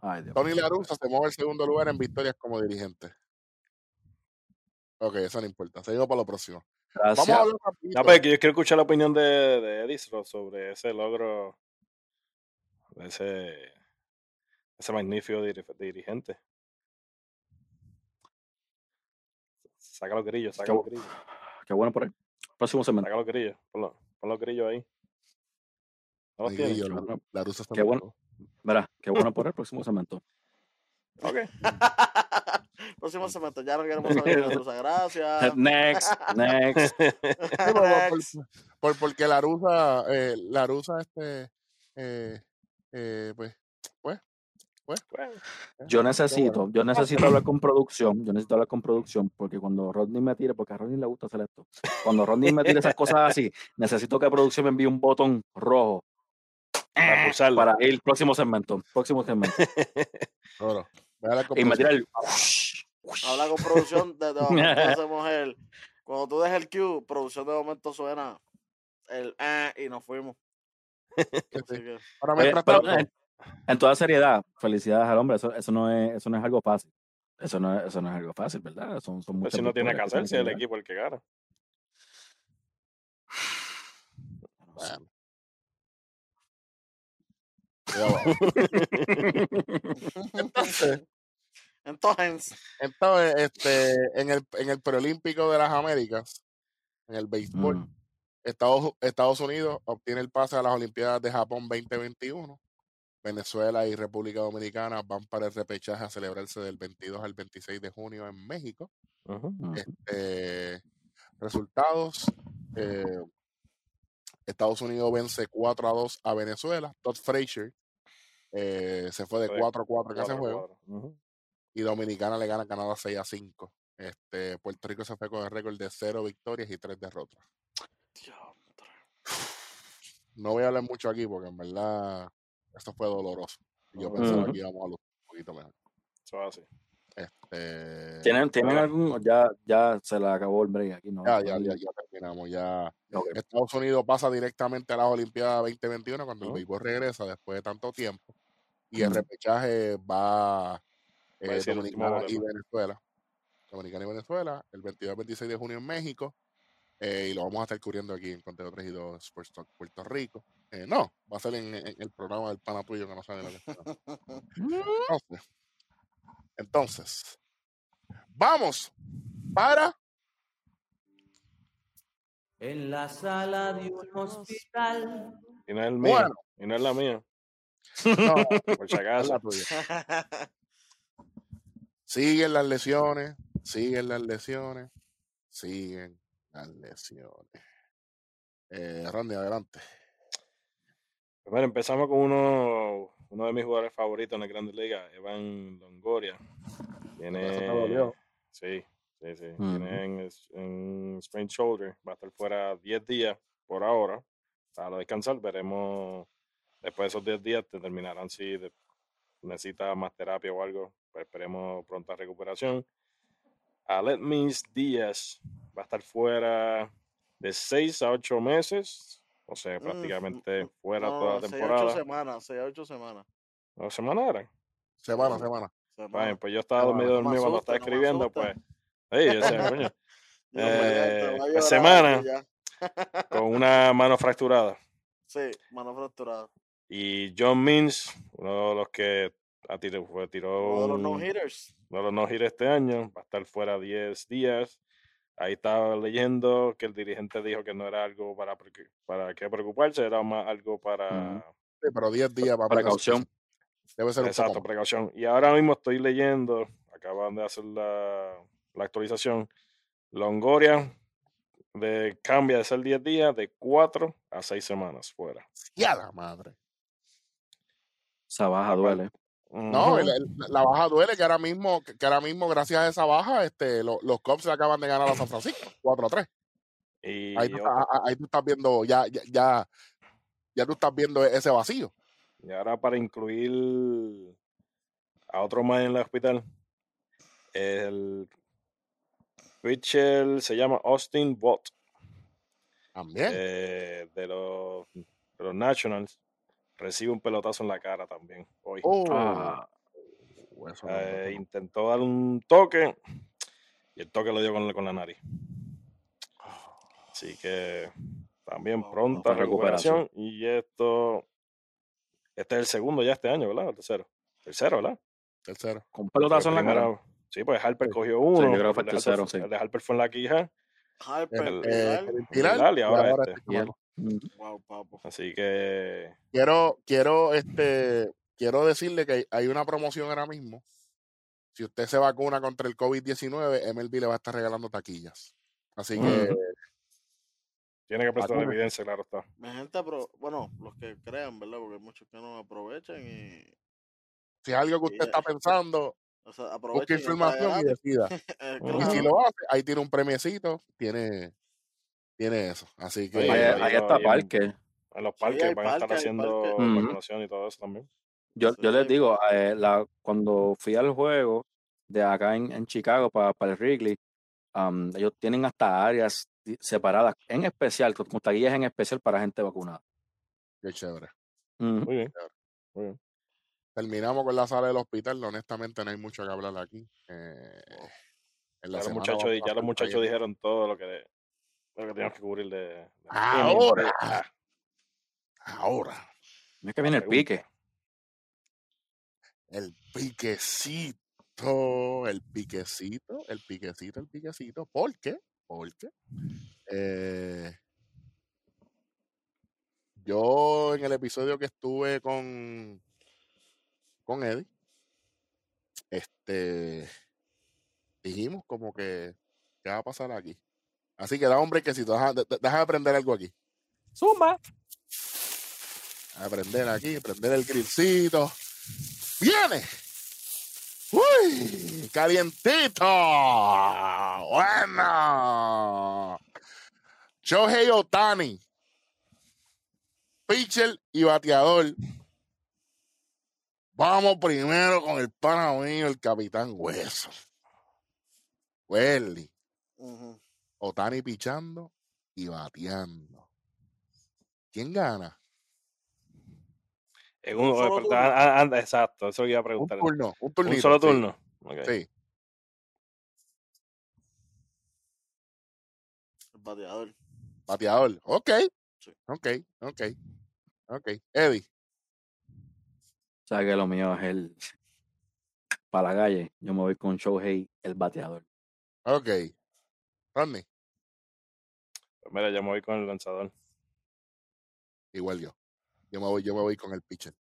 Ay, Tony. Larusa se mueve al segundo lugar en victorias como dirigente. Ok, eso no importa. Seguimos para lo próximo. Vamos Gracias. a hablar. No, pero que yo quiero escuchar la opinión de, de Edisro sobre ese logro, de ese, ese magnífico diri- dirigente. Saca los grillos, saca Qué los grillos, Qué bueno por ahí. Próximo segmento. saca los grillos, ponlo- pon los grillos ahí. ¿No los Ay? Grillo, la, bueno. Larusa se Qué bueno. Mira, qué bueno por el próximo segmento. Ok. Próximo segmento, ya no queremos saber de Larusa, gracias. Next, next. Sí, por- por- Next. por- porque Larusa, eh, Larusa, este, eh, eh, pues, pues, Bueno, eh, Yo necesito, bueno. yo necesito hablar con producción, yo necesito hablar con producción, porque cuando Rodney me tire, porque a Rodney le gusta hacer esto, cuando Rodney me tire esas cosas así, necesito que producción me envíe un botón rojo para pulsarlo. para ir próximo segmento, próximo segmento. Oro. Y me el... Habla con producción, de, de momento hacemos el. Cuando tú dejas el cue, producción de momento suena el ah y nos fuimos. Que, Ahora, Oye, mientras pero tanto, en, en toda seriedad, felicidades al hombre, eso, eso, no, es, eso no es algo fácil. Eso no es, eso no es algo fácil, ¿verdad? Son, son Pues muchas si no tiene que victorias hacer, si es el equipo el que gana. bueno. Ya va. Entonces, entonces, entonces, este, en el, en el preolímpico de las Américas, en el béisbol, Mm. Estados, Estados Unidos obtiene el pase a las Olimpiadas de Japón 2021. Venezuela y República Dominicana van para el repechaje a celebrarse del 22 al 26 de junio en México. Este, resultados. eh, Estados Unidos vence 4 a 2 a Venezuela. Todd Frazier eh, se fue de Fue 4 a 4 en ese juego. Y Dominicana le gana a Canadá 6 a 5. Este, Puerto Rico se fue con el récord de 0 victorias y 3 derrotas. no voy a hablar mucho aquí porque en verdad esto fue doloroso. Yo pensaba que íbamos a lucir un poquito mejor. Eso es así. Este, ¿Tienen, ¿tienen algún? Ya, ya se le acabó el break aquí, ¿no? ya, ya, ya, ya terminamos. Ya Ok. Estados Unidos pasa directamente a las Olimpiadas 2021 cuando el béisbol regresa después de tanto tiempo. Y el repechaje va eh, Dominicana y. Venezuela. Dominicana y Venezuela, el 22-26 de junio en México. eh, y lo vamos a estar cubriendo aquí en Conteo 3 y 2 Sports Talk Puerto Rico. Eh, no, va a ser en, en el programa del pana tuyo que no sabe lo que está. Entonces, entonces, vamos para En la sala de un hospital. Y no es el mío. Bueno. Y no es la mía. no, Por si es la acaso. Siguen las lesiones, siguen las lesiones, siguen las lesiones. Eh, Randy, adelante. Bueno, empezamos con uno, uno de mis jugadores favoritos en la Grandes Ligas, Evan Longoria. Tiene. Sí, sí, sí. Tiene en, en sprained shoulder. Va a estar fuera 10 días por ahora para descansar. Veremos después de esos 10 días, te terminarán si de- necesita más terapia o algo. Pues esperemos pronta recuperación. Aletmis Díaz va a estar fuera de 6 a 8 meses. O sea, Mm, prácticamente mm, fuera No, toda no, la temporada. semanas, seis, ocho semanas. ¿Dos semanas eran? Semana, Ujú. semana. Semanas. Bueno, pues yo estaba Semana. medio No me dormido cuando asusta, estaba no escribiendo, pues. Ey, ese coño. Dios mediante, eh, va a pues semana. Con una mano fracturada. Sí, mano fracturada. Y John Means, uno de los que a tiro- fue- tiró Uno de los un- no-hitters. uno de los no hit este año, va a estar fuera 10 días. Ahí estaba leyendo que el dirigente dijo que no era algo para, para qué preocuparse, era más algo para. Sí, pero 10 días para Precaución. Debe ser Exacto, precaución. Y ahora mismo estoy leyendo, acaban de hacer la, la actualización. Longoria de, cambia de ser 10 días de 4 a 6 semanas fuera. Ya la madre. Esa baja duele. No, Ujú. el- el- la baja duele que ahora mismo, que ahora mismo, gracias a esa baja, este, lo- los Cubs le acaban de ganar a San Francisco, 4 a 3. Y Ahí tú, estás- ahí tú estás viendo, ya, ya, ya, ya tú estás viendo ese vacío. Y ahora para incluir a otro más en el hospital, el pitcher se llama Austin Bott También. eh, de, los, de los Nationals. Recibe un pelotazo en la cara también hoy. oh, Ah, no, Eh, intentó dar un toque y el toque lo dio con, la- con la nariz. Así que también pronta pronta recuperación. recuperación. Y esto, este es el segundo ya este año, ¿verdad? El tercero. Tercero, ¿verdad? Tercero. con un pelotazo en la cara. Sí, pues Harper Sí. cogió uno. yo creo que fue el el Harper tercero, sí. El de Harper fue en la quija. Harper, El, el Pilar, Pilar y y ahora ahora este. Wow, papo. Así que Quiero, quiero, este, quiero decirle que hay- una promoción ahora mismo. Si usted se vacuna contra el COVID-19, MLB le va a estar regalando taquillas. Así que tiene que prestar Vacuna. evidencia, claro está. Mi gente, apro- bueno, los que crean, ¿verdad? Porque hay muchos que no aprovechan y. si es algo que usted está eh. pensando, O sea, busque información y decida. Y si lo hace, ahí tiene un premiecito, tiene, tiene eso. Así que Ahí, ahí ahí lo- está Parque. En los parques van a estar haciendo vacunación y todo eso también. Yo, Sí, yo les digo, eh, la, cuando fui al juego de acá en, en Chicago para, el Wrigley, ellos tienen hasta áreas separadas, en especial, con, taquillas en especial para gente vacunada. qué chévere. Muy bien. Muy bien. Terminamos con la sala del hospital. Honestamente, no hay mucho que hablar aquí. Eh, en la Ya los muchachos, ya los muchachos dijeron todo lo que, lo que teníamos que cubrir de. de- Ahora. Ah, Ahora, Es que viene el pique. el piquecito, el piquecito, el piquecito, el piquecito. ¿Por qué? Porque eh, yo en el episodio que estuve con, con Eddie, este, dijimos como que, ¿qué va a pasar aquí? Así que da deja, de- de- deja de aprender algo aquí. Suma. Aprender aquí, prender el grillcito. ¡Viene! ¡Uy! ¡Calientito! ¡Bueno! Shohei Otani. pitcher y bateador. Vamos primero con el pana mío, el capitán Hueso. Welly. Ujú. Otani pichando y bateando. ¿Quién gana? En un, Un solo pero- turno. ah, exacto, eso iba a Un preguntar. turno, un Un turnito. solo sí, turno. Sí. El bateador. Bateador. Ok. Sí. Ok, ok. Ok. Eddie. O sea que lo mío es el. Para la calle, yo me voy con Shohei, el bateador. Ok. Rodney. Pues mira, yo me voy con el lanzador. Igual yo. Yo me voy, yo me voy con el pitcher.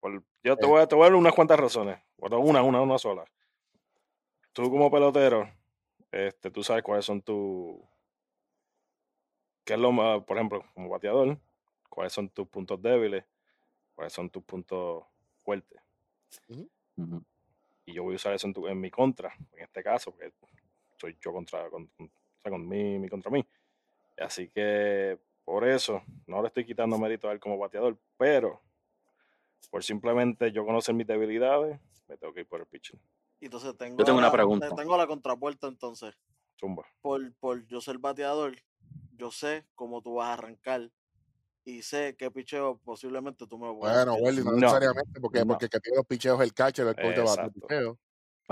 Por- yo te Eh. voy, a, te voy a dar unas cuantas razones. Bueno, una, una, una sola. Tú como pelotero, este, tú sabes cuáles son tus... ¿Qué es lo más, por ejemplo, como bateador? ¿Cuáles son tus puntos débiles? ¿Cuáles son tus puntos fuertes? Y yo voy a usar eso en, tu- en mi contra, en este caso, porque soy yo contra, con, con- o sea, con mí, mi contra mí. Así que por eso no le estoy quitando mérito a él como bateador, pero por simplemente yo conocer mis debilidades, me tengo que ir por el pitching. Y entonces tengo, Yo tengo una pregunta. Tengo la contrapuerta entonces. Zumba. Por, por yo ser bateador, yo sé cómo tú vas a arrancar. Y sé qué picheo posiblemente tú me puedes Bueno. Welly, no, No. necesariamente, porque, No. porque el que tiene los picheos es el catcher, el coach de picheo.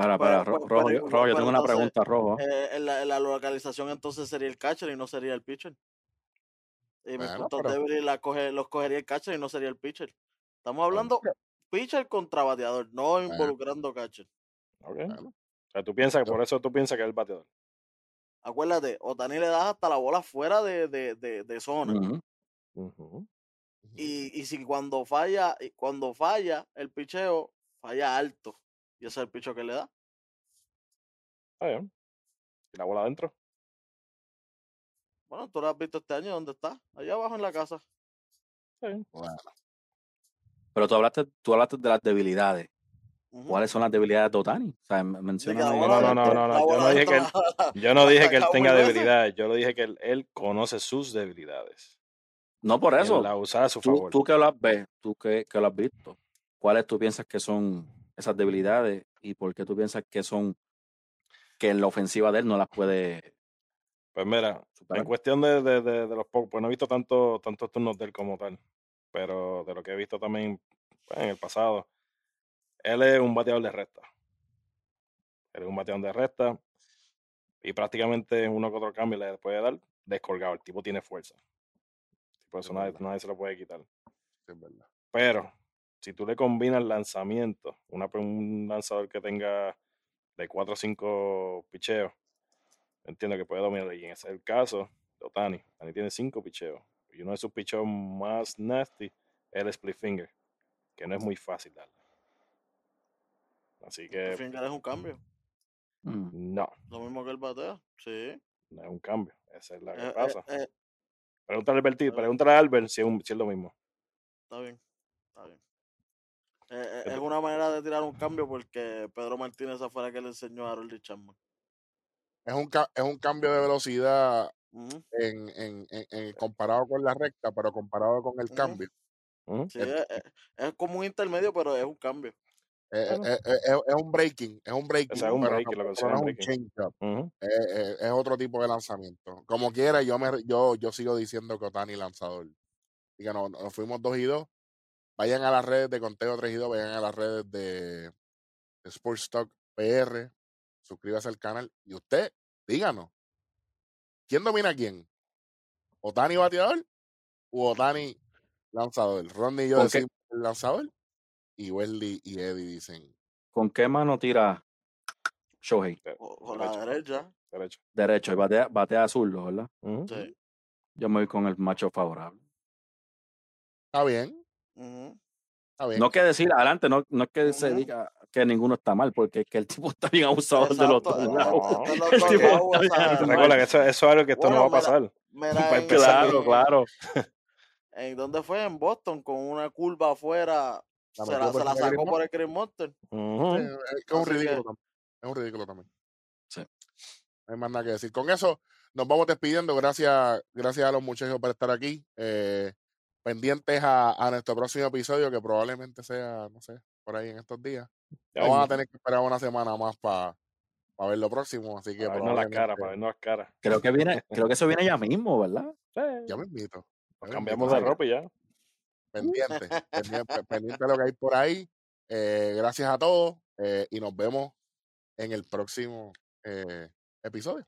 Para, Pero- para, Ro- pero- Rojo, igual- Rojo, yo tengo una pregunta, Rojo. Eh, en, la, en la localización entonces sería el catcher y no sería el pitcher. Y mis Bueno, puntos pero- débiles la coge, los cogería el catcher y no sería el pitcher. Estamos hablando pitcher contra bateador, no involucrando catcher. ¿ok? Bueno. O sea, tú piensas que por eso tú piensas que es el bateador. Acuérdate, Otani le das hasta la bola fuera de, de, de, de zona. Y, y si cuando falla, cuando falla el picheo, falla alto. Y ese es el picheo que le da. Está bien. ¿Y la bola adentro? Bueno, tú lo has visto este año, ¿dónde está? Allá abajo en la casa. Está bien. Bueno, Pero tú hablaste, tú hablaste de las debilidades. ¿Cuáles son las debilidades de Otani? O sea, menciona. la no, no, no, no, la yo no dije que la- Yo no dije que él tenga debilidades, yo lo dije que él, él conoce sus debilidades. No por él eso. la usa a su Tú, favor. tú que las ves, tú que, que lo has visto, ¿cuáles tú piensas que son esas debilidades y por qué tú piensas que son que en la ofensiva de él no las puede Pues mira, superar? en cuestión de, de, de- de los pocos, pues no he visto tanto, tantos turnos de él como tal, pero de lo que he visto también pues, en el pasado, él es un bateador de recta. Él es un bateador de recta y prácticamente uno que otro cambio le puede dar descolgado. El tipo tiene fuerza. Por eso Es nadie, nadie se lo puede quitar. es verdad. Pero si tú le combinas lanzamiento, una, un lanzador que tenga de 4 o 5 picheos, entiendo que puede dominar. Y en ese es el caso de Otani. Otani tiene 5 picheos. Y uno de sus picheos más nasty es el split finger, que no es muy fácil darle. Así que El finger es un cambio. Mm. no, Lo mismo que el batea. Sí. no es un cambio. Esa es la que Eh, eh, pasa. eh, Pregúntale, a Alberti- eh. pregúntale a Albert si es, un- si es lo mismo. está bien. Está bien. Eh, eh, es una manera de tirar un cambio porque Pedro Martínez afuera que le enseñó a Harold Chapman. Es un, es un cambio de velocidad Ujú. en, en, en- en- comparado con la recta, pero comparado con el cambio. Ujú. Sí, es, es- es como un intermedio, pero es un cambio. Eh, Bueno. eh, eh, es, es un breaking, es un breaking, es un breaking, no- no es un breaking. change-up. Ujú. Eh, eh, es otro tipo de lanzamiento. Como quiera, yo me yo, yo sigo diciendo que Otani lanzador. Y que no, nos fuimos 2 y 2. Vayan a las redes de Conteo 3 y 2, vayan a las redes de, Sports Talk PR, suscríbase al canal y usted, díganos, ¿quién domina a quién? ¿Otani bateador o Otani lanzador? Ronnie y yo decimos el lanzador y Wesley y Eddie dicen ¿Con qué mano tira Shohei? O la derecho, derecha. derecho. Derecho y batea, batea zurdo, ¿verdad? Sí. Yo me voy con el macho favorable. Está bien, Bien. No que decir adelante, no, no es que se diga que ninguno está mal, porque es que el tipo está bien abusador de los Exacto, dos. Recuerda que eso, eso es algo que esto Bueno, no va a mira, pasar. Mira, Para en. Claro, en- claro. ¿En dónde fue? En Boston, con una curva afuera. La se la, se sacó por el Green Monster. Sí, es que es un ridículo también. Es un ridículo también. Sí. No hay más nada que decir. Con eso nos vamos despidiendo. Gracias, gracias a los muchachos por estar aquí. Eh, pendientes a, a nuestro próximo episodio, que probablemente sea, no sé, por ahí en estos días. Ya Vamos a mismo, tener que esperar una semana más para ver lo próximo, así que para vernos las caras, para vernos las caras. Creo que viene, creo que eso viene ya mismo, ¿verdad? Sí, ya me invito. nos cambiamos de ropa y ya. Pendiente, pendiente, pendiente de lo que hay por ahí. Eh, gracias a todos eh, y nos vemos en el próximo eh, episodio.